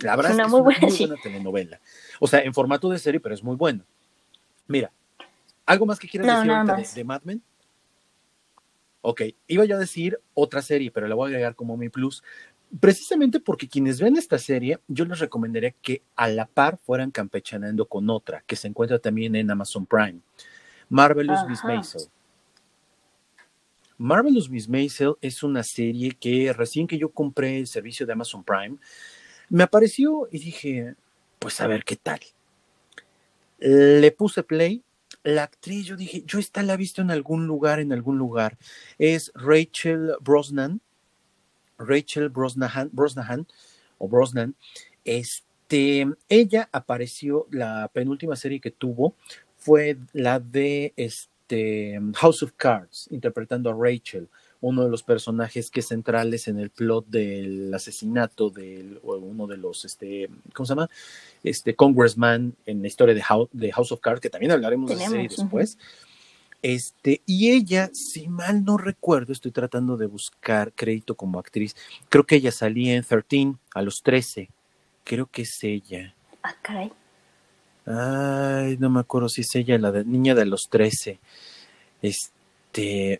La verdad es, una, muy, buena, telenovela. O sea, en formato de serie, pero es muy buena. Mira, ¿algo más que quieras decir de, Mad Men? Ok, iba yo a decir otra serie, pero la voy a agregar como mi plus. Precisamente porque quienes ven esta serie, yo les recomendaría que a la par fueran campechanando con otra, que se encuentra también en Amazon Prime. Marvelous Miss Maisel. Marvelous Miss Maisel es una serie que recién que yo compré el servicio de Amazon Prime, me apareció y dije, pues a ver qué tal. Le puse play. La actriz, yo dije, yo esta la he visto en algún lugar, en algún lugar. Es Rachel Brosnan. Rachel Brosnahan, Brosnahan o Brosnan. Este, ella apareció, la penúltima serie que tuvo fue la de este, House of Cards, interpretando a Rachel, uno de los personajes que es centrales en el plot del asesinato de uno de los, este, ¿cómo se llama? Este congressman en la historia de House, de House of Cards, que también hablaremos de ese después. Este, y ella, si mal no recuerdo, estoy tratando de buscar crédito como actriz. Creo que ella salía en 13 a los 13. Creo que es ella. Ah, caray. Ay, no me acuerdo si es ella, la niña de los 13. Este,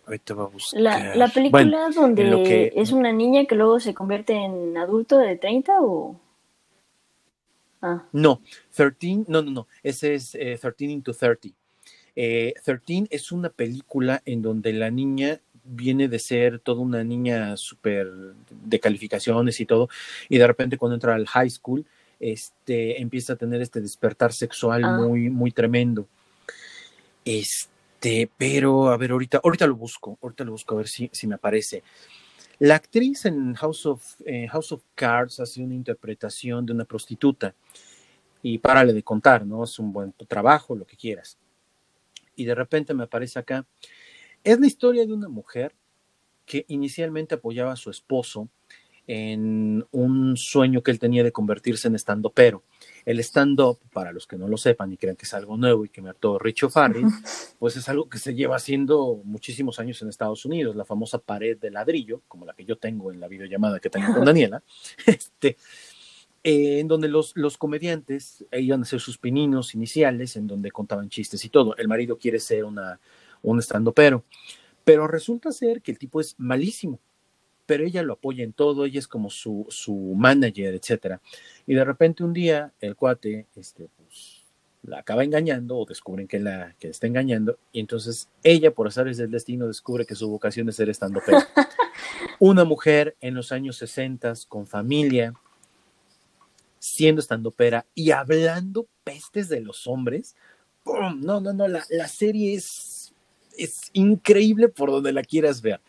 ahorita va a buscar. La, película donde es una niña que luego se convierte en adulto de 30 o. Ah. No, 13, no, no, no, ese es 13 eh, into 30. Eh, 13 es una película en donde la niña viene de ser toda una niña súper de calificaciones y todo, y de repente cuando entra al high school, este, empieza a tener este despertar sexual ah. muy, muy tremendo. Este, pero a ver, ahorita, ahorita lo busco, ahorita lo busco a ver si, si me aparece. La actriz en House of, House of Cards hace una interpretación de una prostituta y párale de contar, ¿no? Es un buen trabajo, lo que quieras. Y de repente me aparece acá. Es la historia de una mujer que inicialmente apoyaba a su esposo en un sueño que él tenía de convertirse en stand pero El stand-up, para los que no lo sepan y crean que es algo nuevo y que me hartó Richo Farrell, pues es algo que se lleva haciendo muchísimos años en Estados Unidos, la famosa pared de ladrillo, como la que yo tengo en la videollamada que tengo con Daniela, este, eh, en donde los, los comediantes iban a hacer sus pininos iniciales, en donde contaban chistes y todo. El marido quiere ser una, un stand-upero, pero resulta ser que el tipo es malísimo pero ella lo apoya en todo, ella es como su, su manager, etcétera. Y de repente un día el cuate, este, pues, la acaba engañando o descubren que la que está engañando y entonces ella por azares del destino descubre que su vocación es ser estando Una mujer en los años 60 con familia, siendo estando pera y hablando pestes de los hombres. No, no, no, la, la serie es, es increíble por donde la quieras ver.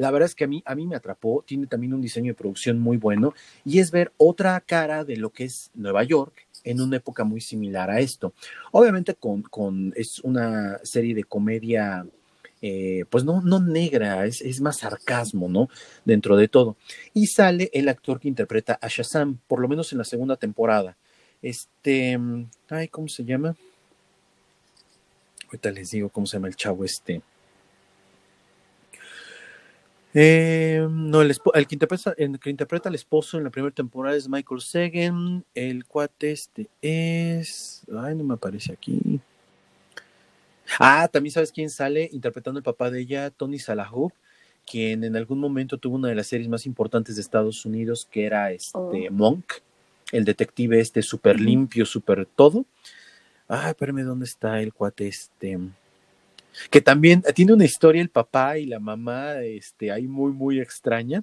La verdad es que a mí, a mí me atrapó, tiene también un diseño de producción muy bueno y es ver otra cara de lo que es Nueva York en una época muy similar a esto. Obviamente con, con es una serie de comedia eh, pues no, no negra, es, es, más sarcasmo, ¿no? Dentro de todo. Y sale el actor que interpreta a Shazam, por lo menos en la segunda temporada. Este, ay, ¿cómo se llama? Ahorita les digo cómo se llama el chavo este. Eh, no, el, que interpreta, el que interpreta al esposo en la primera temporada es Michael Sagan. El cuate este es. Ay, no me aparece aquí. Ah, también sabes quién sale interpretando el papá de ella, Tony Salahu, quien en algún momento tuvo una de las series más importantes de Estados Unidos, que era este oh. Monk. el detective este súper limpio, súper todo. Ay, espérame, ¿dónde está el cuate este? Que también tiene una historia el papá y la mamá, este, ahí muy, muy extraña.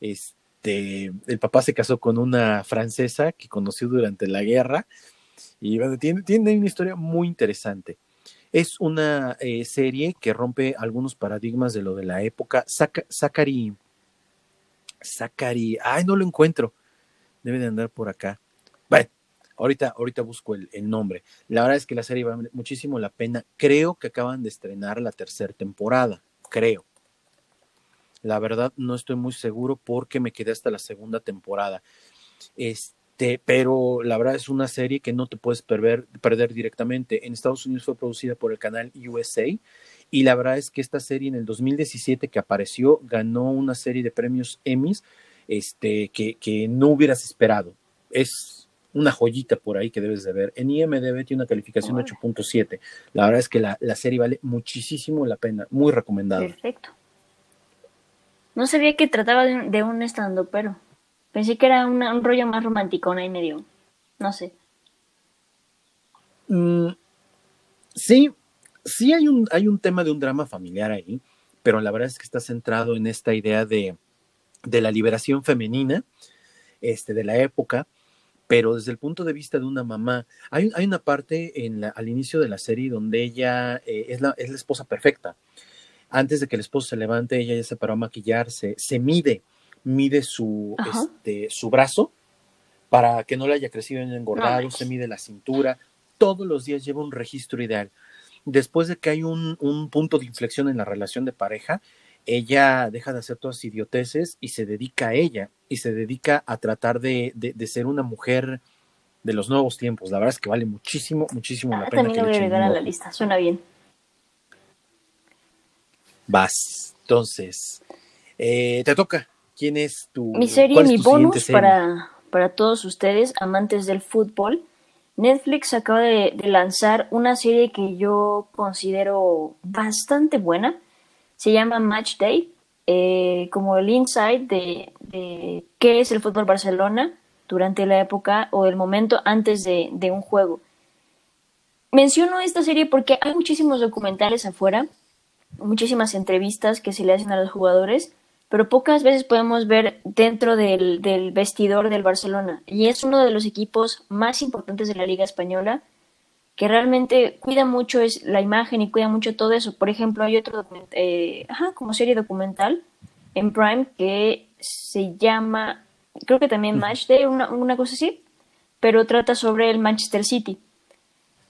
Este, el papá se casó con una francesa que conoció durante la guerra y tiene, tiene una historia muy interesante. Es una eh, serie que rompe algunos paradigmas de lo de la época. Zachary, Zachary, ay, no lo encuentro. Debe de andar por acá. Bueno, ahorita, ahorita busco el, el, nombre. La verdad es que la serie vale muchísimo la pena. Creo que acaban de estrenar la tercera temporada. Creo. La verdad no estoy muy seguro porque me quedé hasta la segunda temporada. Este pero la verdad es una serie que no te puedes perder, perder directamente. En Estados Unidos fue producida por el canal USA y la verdad es que esta serie en el 2017 que apareció ganó una serie de premios Emmys este, que, que no hubieras esperado. Es una joyita por ahí que debes de ver. En IMDB tiene una calificación de 8.7. La verdad es que la, la, serie vale muchísimo la pena, muy recomendada. Perfecto. No sabía que trataba de un, de un estando, pero Pensé que era un rollo más romántico, ahí medio. No sé. Mm, sí, sí hay un, hay un tema de un drama familiar ahí, pero la verdad es que está centrado en esta idea de, de la liberación femenina este, de la época, pero desde el punto de vista de una mamá. Hay, hay una parte en la, al inicio de la serie donde ella eh, es, la, es la esposa perfecta. Antes de que el esposo se levante, ella ya se paró a maquillarse, se mide mide su, este, su brazo para que no le haya crecido en engordado, se mide la cintura, todos los días lleva un registro ideal. Después de que hay un, un, punto de inflexión en la relación de pareja, ella deja de hacer todas idioteces y se dedica a ella y se dedica a tratar de, de, de ser una mujer de los nuevos tiempos. La verdad es que vale muchísimo, muchísimo ah, la pena. También lo voy a agregar a la lista, suena bien. Vas, entonces, eh, te toca. ¿Quién es tu... Mi serie, mi bonus para, para todos ustedes, amantes del fútbol. Netflix acaba de, de, lanzar una serie que yo considero bastante buena. Se llama Match Day, eh, como el insight de, qué es el fútbol Barcelona durante la época o el momento antes de, un juego. Menciono esta serie porque hay muchísimos documentales afuera, muchísimas entrevistas que se le hacen a los jugadores pero pocas veces podemos ver dentro del, vestidor del Barcelona. Y es uno de los equipos más importantes de la Liga Española, que realmente cuida mucho es la imagen y cuida mucho todo eso. Por ejemplo, hay otro eh, ajá, como serie documental en Prime que se llama, creo que también Match Day, una, una cosa así, pero trata sobre el Manchester City.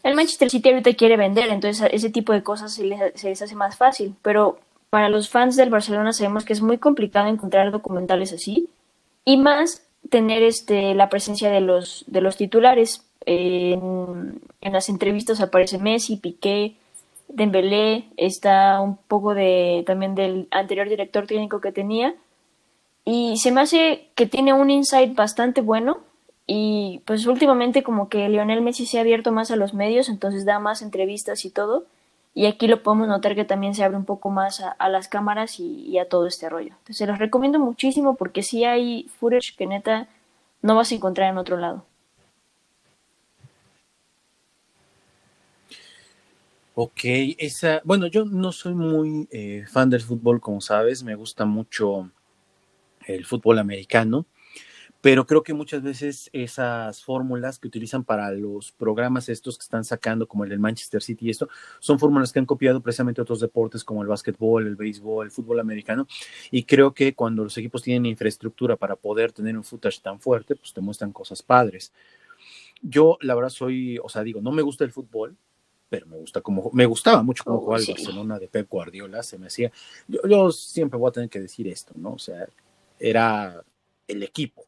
El Manchester City ahorita quiere vender, entonces ese tipo de cosas se les, se les hace más fácil, pero para los fans del Barcelona sabemos que es muy complicado encontrar documentales así y más tener este la presencia de los de los titulares en, las entrevistas aparece Messi, Piqué, Dembélé, está un poco de también del anterior director técnico que tenía y se me hace que tiene un insight bastante bueno y pues últimamente como que Lionel Messi se ha abierto más a los medios, entonces da más entrevistas y todo y aquí lo podemos notar que también se abre un poco más a, las cámaras y, y, a todo este rollo. Entonces se los recomiendo muchísimo porque sí hay footage que neta no vas a encontrar en otro lado. Ok, esa, bueno, yo no soy muy eh, fan del fútbol, como sabes, me gusta mucho el fútbol americano pero creo que muchas veces esas fórmulas que utilizan para los programas estos que están sacando, como el del Manchester City y esto, son fórmulas que han copiado precisamente otros deportes como el básquetbol, el béisbol, el fútbol americano, y creo que cuando los equipos tienen infraestructura para poder tener un footage tan fuerte, pues te muestran cosas padres. Yo, la verdad, soy, o sea, digo, no me gusta el fútbol, pero me gusta como me gustaba mucho cómo oh, jugaba el Barcelona de Pep Guardiola, se me hacía, yo, yo siempre voy a tener que decir esto, ¿no? O sea, era el equipo,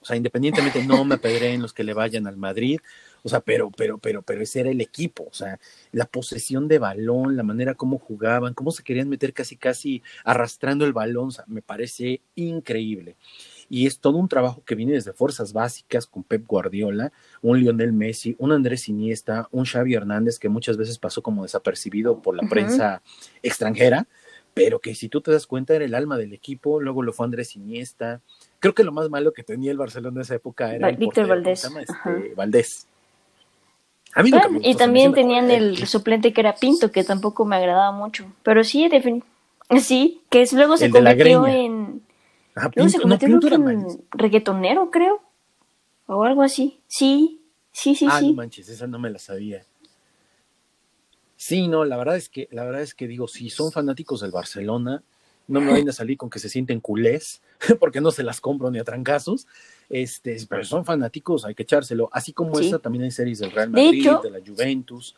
o sea, independientemente no me en los que le vayan al Madrid, o sea, pero, pero, pero, pero ese era el equipo, o sea, la posesión de balón, la manera como jugaban, cómo se querían meter casi, casi arrastrando el balón, o sea, me parece increíble. Y es todo un trabajo que viene desde fuerzas básicas con Pep Guardiola, un Lionel Messi, un Andrés Iniesta, un Xavi Hernández que muchas veces pasó como desapercibido por la uh -huh. prensa extranjera, pero que si tú te das cuenta era el alma del equipo, luego lo fue Andrés Iniesta. Creo que lo más malo que tenía el Barcelona en esa época era Víctor Valdés. Este, Valdés. A mí nunca me y también tenían el suplente que era Pinto, que tampoco me agradaba mucho. Pero sí, sí, que luego se convirtió en... luego se convirtió en reggaetonero, creo. O algo así. Sí, sí, sí, ah, sí. no manches, esa no me la sabía. Sí, no, la verdad es que, la verdad es que digo, si son fanáticos del Barcelona, no me vayan a salir con que se sienten culés, porque no se las compro ni a trancazos. Este, pero son fanáticos, hay que echárselo. Así como esta, también hay series del Real Madrid, de, la Juventus.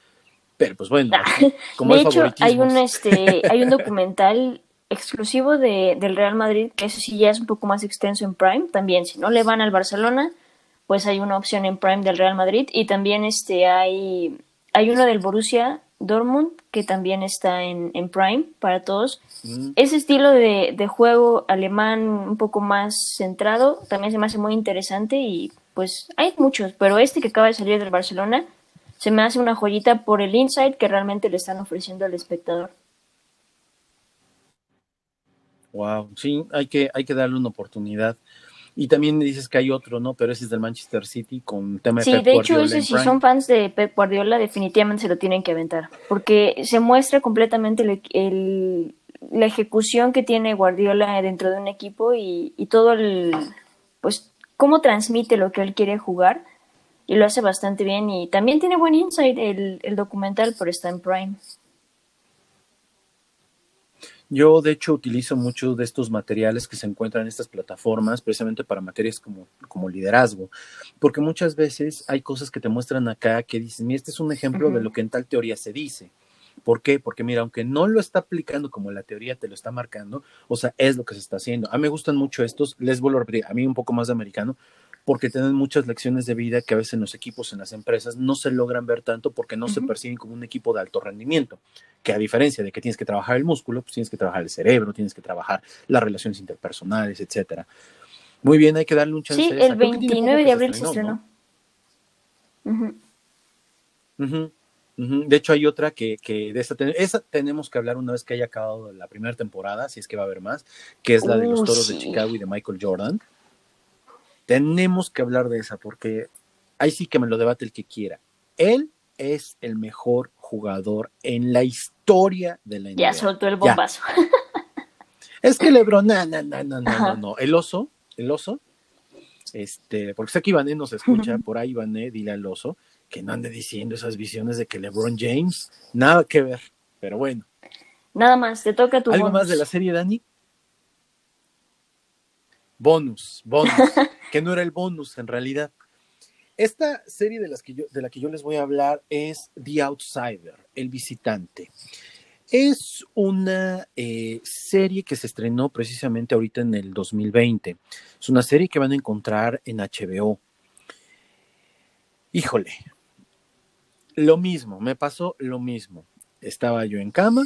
Pero pues bueno, como de hecho, hay un este, hay un documental exclusivo de, del Real Madrid, que eso sí ya es un poco más extenso en Prime. También, si no le van al Barcelona, pues hay una opción en Prime del Real Madrid. Y también este hay, hay uno del Borussia Dortmund, que también está en, Prime para todos. Mm. Ese estilo de, juego alemán un poco más centrado también se me hace muy interesante y pues hay muchos, pero este que acaba de salir del Barcelona se me hace una joyita por el insight que realmente le están ofreciendo al espectador. Wow, sí, hay que, hay que darle una oportunidad. Y también dices que hay otro, ¿no? Pero ese es del Manchester City con tema de Sí, de hecho, ese, si son fans de Pep Guardiola, definitivamente se lo tienen que aventar. Porque se muestra completamente el, la ejecución que tiene Guardiola dentro de un equipo y, y todo el. Pues, cómo transmite lo que él quiere jugar. Y lo hace bastante bien. Y también tiene buen insight el, el documental, pero está en Prime. Yo, de hecho, utilizo muchos de estos materiales que se encuentran en estas plataformas precisamente para materias como, como liderazgo, porque muchas veces hay cosas que te muestran acá que dicen, este es un ejemplo de lo que en tal teoría se dice. ¿Por qué? Porque mira, aunque no lo está aplicando como la teoría te lo está marcando, o sea, es lo que se está haciendo. A mí me gustan mucho estos, les vuelvo a repetir, a mí un poco más de americano, porque tienen muchas lecciones de vida que a veces en los equipos, en las empresas, no se logran ver tanto porque no se perciben como un equipo de alto rendimiento, que a diferencia de que tienes que trabajar el músculo, pues tienes que trabajar el cerebro, tienes que trabajar las relaciones interpersonales, etcétera. Muy bien, hay que darle un chance. Sí, el 29 de abril se estrenó. De hecho, hay otra que, que de esa, esa, tenemos que hablar una vez que haya acabado la primera temporada, si es que va a haber más, que es la de los uh, toros de Chicago y de Michael Jordan. Tenemos que hablar de esa porque ahí sí que me lo debate el que quiera. Él es el mejor jugador en la historia de la NBA. Ya soltó el bombazo. Es que LeBron, no, no, no, no, no, no, El oso, el oso, este, porque sé que Iván nos escucha, por ahí Ivané, dile al oso, que no ande diciendo esas visiones de que LeBron James, nada que ver, pero bueno. Nada más, te toca tu ¿Algo más de la serie, Dani? Bonus, bonus, que no era el bonus en realidad. Esta serie de, las que yo, de la que yo les voy a hablar es The Outsider, El Visitante. Es una eh, serie que se estrenó precisamente ahorita en el 2020. Es una serie que van a encontrar en HBO. Híjole, lo mismo, me pasó lo mismo. Estaba yo en cama,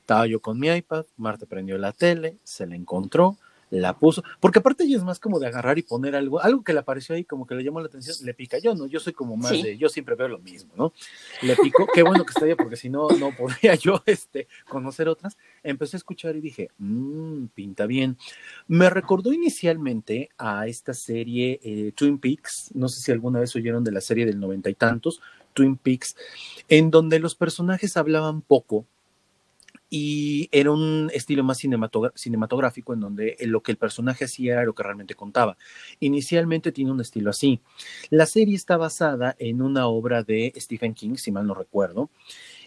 estaba yo con mi iPad, Marta prendió la tele, se la encontró, la puso, porque aparte ella es más como de agarrar y poner algo, algo que le apareció ahí como que le llamó la atención, le pica yo, ¿no? Yo soy como más de, yo siempre veo lo mismo, ¿no? Le picó, qué bueno que está ella, porque si no, no podría yo este, conocer otras. Empecé a escuchar y dije, mmm, pinta bien. Me recordó inicialmente a esta serie eh, Twin Peaks, no sé si alguna vez oyeron de la serie del noventa y tantos, Twin Peaks, en donde los personajes hablaban poco, y era un estilo más cinematográfico en donde lo que el personaje hacía era lo que realmente contaba. Inicialmente tiene un estilo así. La serie está basada en una obra de Stephen King, si mal no recuerdo,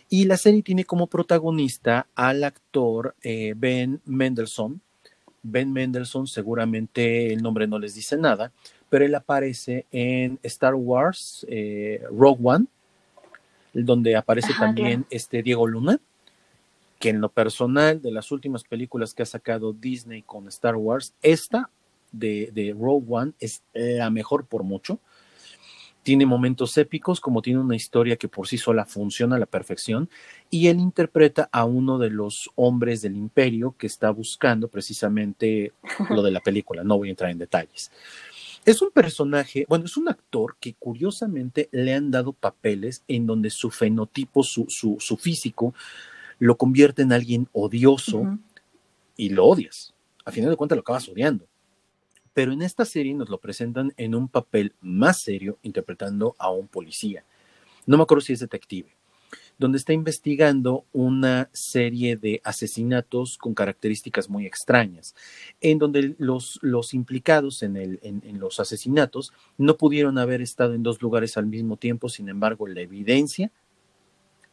y la serie tiene como protagonista al actor eh, Ben Mendelssohn. Ben Mendelssohn, seguramente el nombre no les dice nada, pero él aparece en Star Wars eh, Rogue One, donde aparece también este Diego Luna que en lo personal de las últimas películas que ha sacado Disney con Star Wars, esta de, de Rogue One es la mejor por mucho. Tiene momentos épicos, como tiene una historia que por sí sola funciona a la perfección, y él interpreta a uno de los hombres del imperio que está buscando precisamente lo de la película, no voy a entrar en detalles. Es un personaje, bueno, es un actor que curiosamente le han dado papeles en donde su fenotipo, su, su, su físico, lo convierte en alguien odioso, y lo odias. A final de cuentas lo acabas odiando. Pero en esta serie nos lo presentan en un papel más serio, interpretando a un policía. No me acuerdo si es detective donde está investigando una serie de asesinatos con características muy extrañas, en donde los, los implicados en, el, en, los asesinatos no pudieron haber estado en dos lugares al mismo tiempo, sin embargo, la evidencia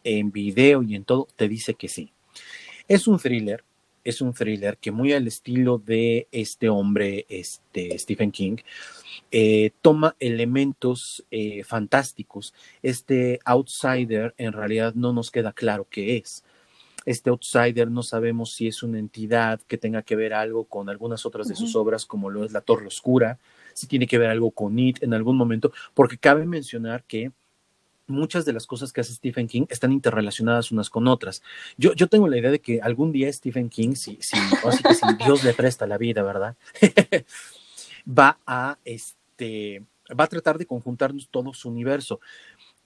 en video y en todo te dice que sí. Es un thriller, es un thriller que muy al estilo de este hombre, este Stephen King, eh, toma elementos eh, fantásticos. Este outsider en realidad no nos queda claro qué es. Este outsider no sabemos si es una entidad que tenga que ver algo con algunas otras de sus obras, como lo es La Torre Oscura, si tiene que ver algo con It en algún momento, porque cabe mencionar que muchas de las cosas que hace Stephen King están interrelacionadas unas con otras. Yo, yo tengo la idea de que algún día Stephen King, si, si, si Dios le presta la vida, ¿verdad? va a, este, va a tratar de conjuntarnos todo su universo.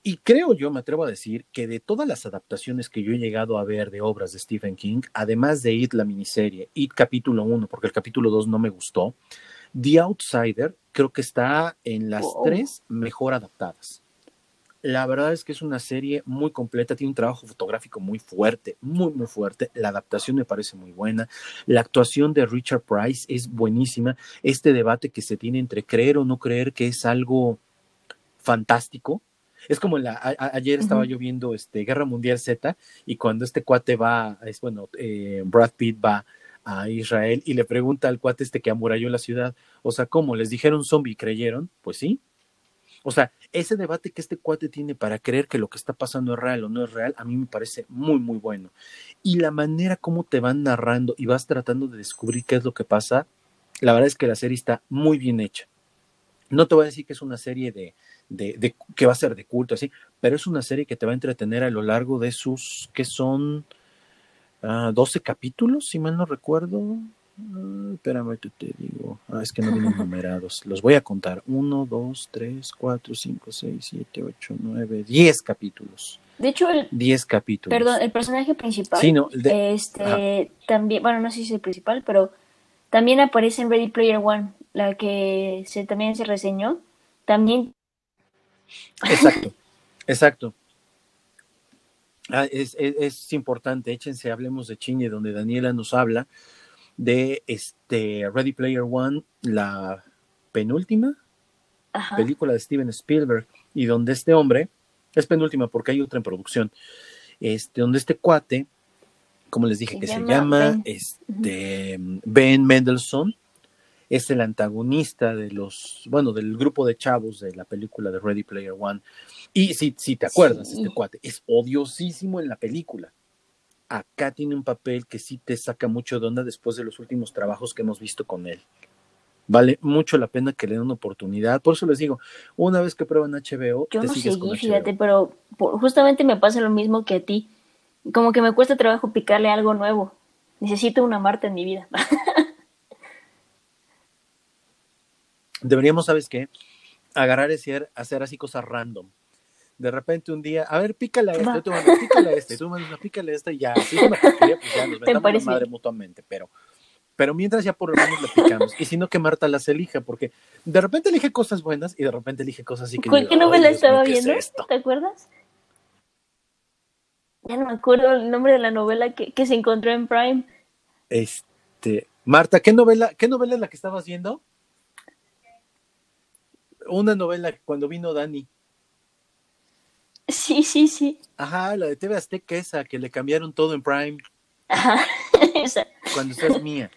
Y creo yo, me atrevo a decir, que de todas las adaptaciones que yo he llegado a ver de obras de Stephen King, además de It, la miniserie, It capítulo 1, porque el capítulo 2 no me gustó, The Outsider creo que está en las tres mejor adaptadas. La verdad es que es una serie muy completa, tiene un trabajo fotográfico muy fuerte, muy, muy fuerte. La adaptación me parece muy buena. La actuación de Richard Price es buenísima. Este debate que se tiene entre creer o no creer que es algo fantástico. Es como la, ayer estaba yo viendo este, Guerra Mundial Z y cuando este cuate va, es bueno, eh, Brad Pitt va a Israel y le pregunta al cuate este que amuralló la ciudad, o sea, ¿cómo? ¿Les dijeron zombie y creyeron? Pues sí, o sea, ese debate que este cuate tiene para creer que lo que está pasando es real o no es real, a mí me parece muy, muy bueno. Y la manera como te van narrando y vas tratando de descubrir qué es lo que pasa, la verdad es que la serie está muy bien hecha. No te voy a decir que es una serie de, de, que va a ser de culto, así, pero es una serie que te va a entretener a lo largo de sus, que son 12 ah, capítulos, si mal no recuerdo. Uh, espérame que te digo. Ah, es que no vienen numerados. Los voy a contar. 1, 2, 3, 4, 5, 6, 7, 8, 9, 10 capítulos. De hecho, el, 10 capítulos. Perdón, el personaje principal. Sí, no, este, también, bueno, no sé si es el principal, pero también aparece en Ready Player One, la que se, también se reseñó. También. Exacto, exacto. Ah, es, es, es, importante, échense, hablemos de Chine, donde Daniela nos habla de este Ready Player One, la penúltima película de Steven Spielberg, y donde este hombre, es penúltima porque hay otra en producción, este, donde este cuate, como les dije, que se llama Ben. este, Ben Mendelssohn, es el antagonista de los, bueno, del grupo de chavos de la película de Ready Player One. Y si, si te acuerdas, este cuate es odiosísimo en la película acá tiene un papel que sí te saca mucho de onda después de los últimos trabajos que hemos visto con él. Vale mucho la pena que le den una oportunidad. Por eso les digo, una vez que prueban HBO, yo no seguí, fíjate, pero justamente me pasa lo mismo que a ti. Como que me cuesta trabajo picarle algo nuevo. Necesito una Marta en mi vida. Deberíamos, ¿sabes qué? Agarrar y hacer, hacer así cosas random de repente un día, a ver, pícale a este, tú mandas, pícale a este, tú mandas, pícale a este, y ya, si es una porquería, pues ya nos metamos la madre mutuamente, pero, pero mientras ya por lo menos le picamos, y si no que Marta las elija, porque de repente elige cosas buenas y de repente elige cosas así que... ¿Cuál qué novela estaba viendo? ¿Te acuerdas? Ya no me acuerdo el nombre de la novela que, que se encontró en Prime. Este, Marta, ¿qué novela, qué novela es la que estabas viendo? Una novela cuando vino Dani. Sí, sí, sí. Ajá, la de TV Azteca esa, que le cambiaron todo en Prime. Ajá, esa. Cuando es mía.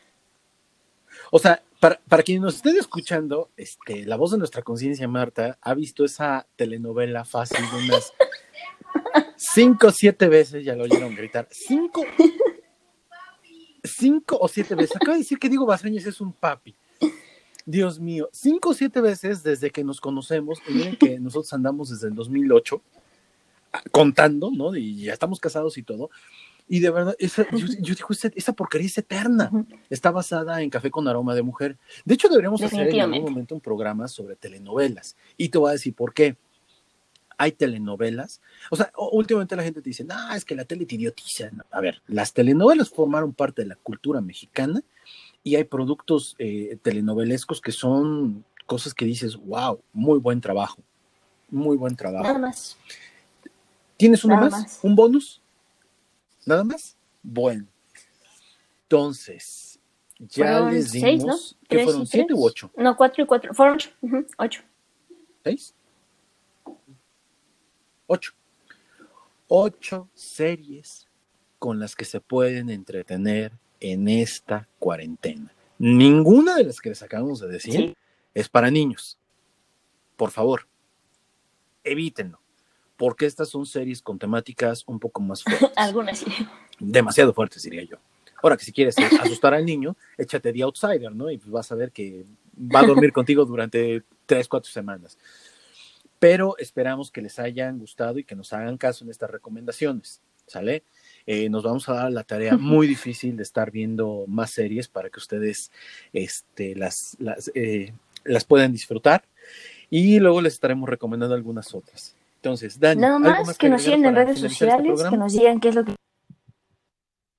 O sea, para, para quien nos esté escuchando, este, la voz de nuestra conciencia, Marta, ha visto esa telenovela fácil unas cinco o siete veces, ya lo oyeron gritar, cinco, cinco o siete veces. Acaba de decir que Diego Basañez es un papi. Dios mío, cinco o siete veces desde que nos conocemos, y miren que nosotros andamos desde el 2008, contando, ¿no? Y ya estamos casados y todo. Y de verdad, esa, yo, digo, esa, porquería es eterna. Está basada en Café con Aroma de Mujer. De hecho, deberíamos hacer en algún momento un programa sobre telenovelas. Y te voy a decir por qué. hay telenovelas. O sea, últimamente la gente te dice, no, es que la tele te idiotiza. A ver, las telenovelas formaron parte de la cultura mexicana y hay productos eh, telenovelescos que son cosas que dices, wow, muy buen trabajo. Muy buen trabajo. Nada más. ¿Tienes uno más? ¿Un bonus? ¿Nada más? Bueno. Entonces, ya les dimos. Seis, ¿no? ¿Que fueron siete u ocho? No, cuatro y cuatro. Fueron ocho. ocho. ¿Seis? Ocho. Ocho series con las que se pueden entretener en esta cuarentena. Ninguna de las que les acabamos de decir es para niños. Por favor, evítenlo, porque estas son series con temáticas un poco más fuertes. Algunas sí. Demasiado fuertes, diría yo. Ahora que si quieres asustar al niño, échate The Outsider, ¿no? Y pues vas a ver que va a dormir contigo durante tres, cuatro semanas. Pero esperamos que les hayan gustado y que nos hagan caso en estas recomendaciones, ¿sale? Eh, nos vamos a dar la tarea muy difícil de estar viendo más series para que ustedes este, las, las, eh, las puedan disfrutar y luego les estaremos recomendando algunas otras. Entonces, Dani. Nada más, que, nos sigan en redes este sociales, que nos digan qué es lo que,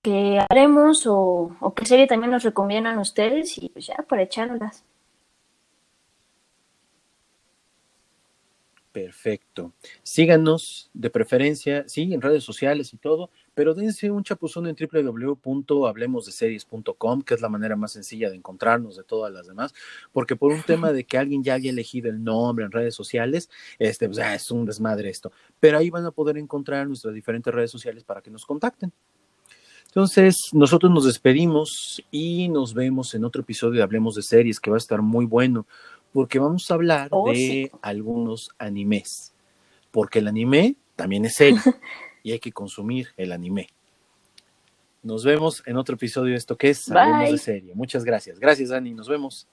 que haremos o, o qué serie también nos recomiendan ustedes y pues ya, para echarlas. Perfecto. Síganos de preferencia, sí, en redes sociales y todo, pero dense un chapuzón en www.hablemosdeseries.com, que es la manera más sencilla de encontrarnos de todas las demás, porque por un tema de que alguien ya había elegido el nombre en redes sociales, este, pues, ah, es un desmadre esto. Pero ahí van a poder encontrar nuestras diferentes redes sociales para que nos contacten. Entonces, nosotros nos despedimos y nos vemos en otro episodio de Hablemos de Series, que va a estar muy bueno porque vamos a hablar oh, de algunos animes, porque el anime también es serio y hay que consumir el anime. Nos vemos en otro episodio de esto que es Hablemos de Serie. Muchas gracias. Gracias, Dani. Nos vemos.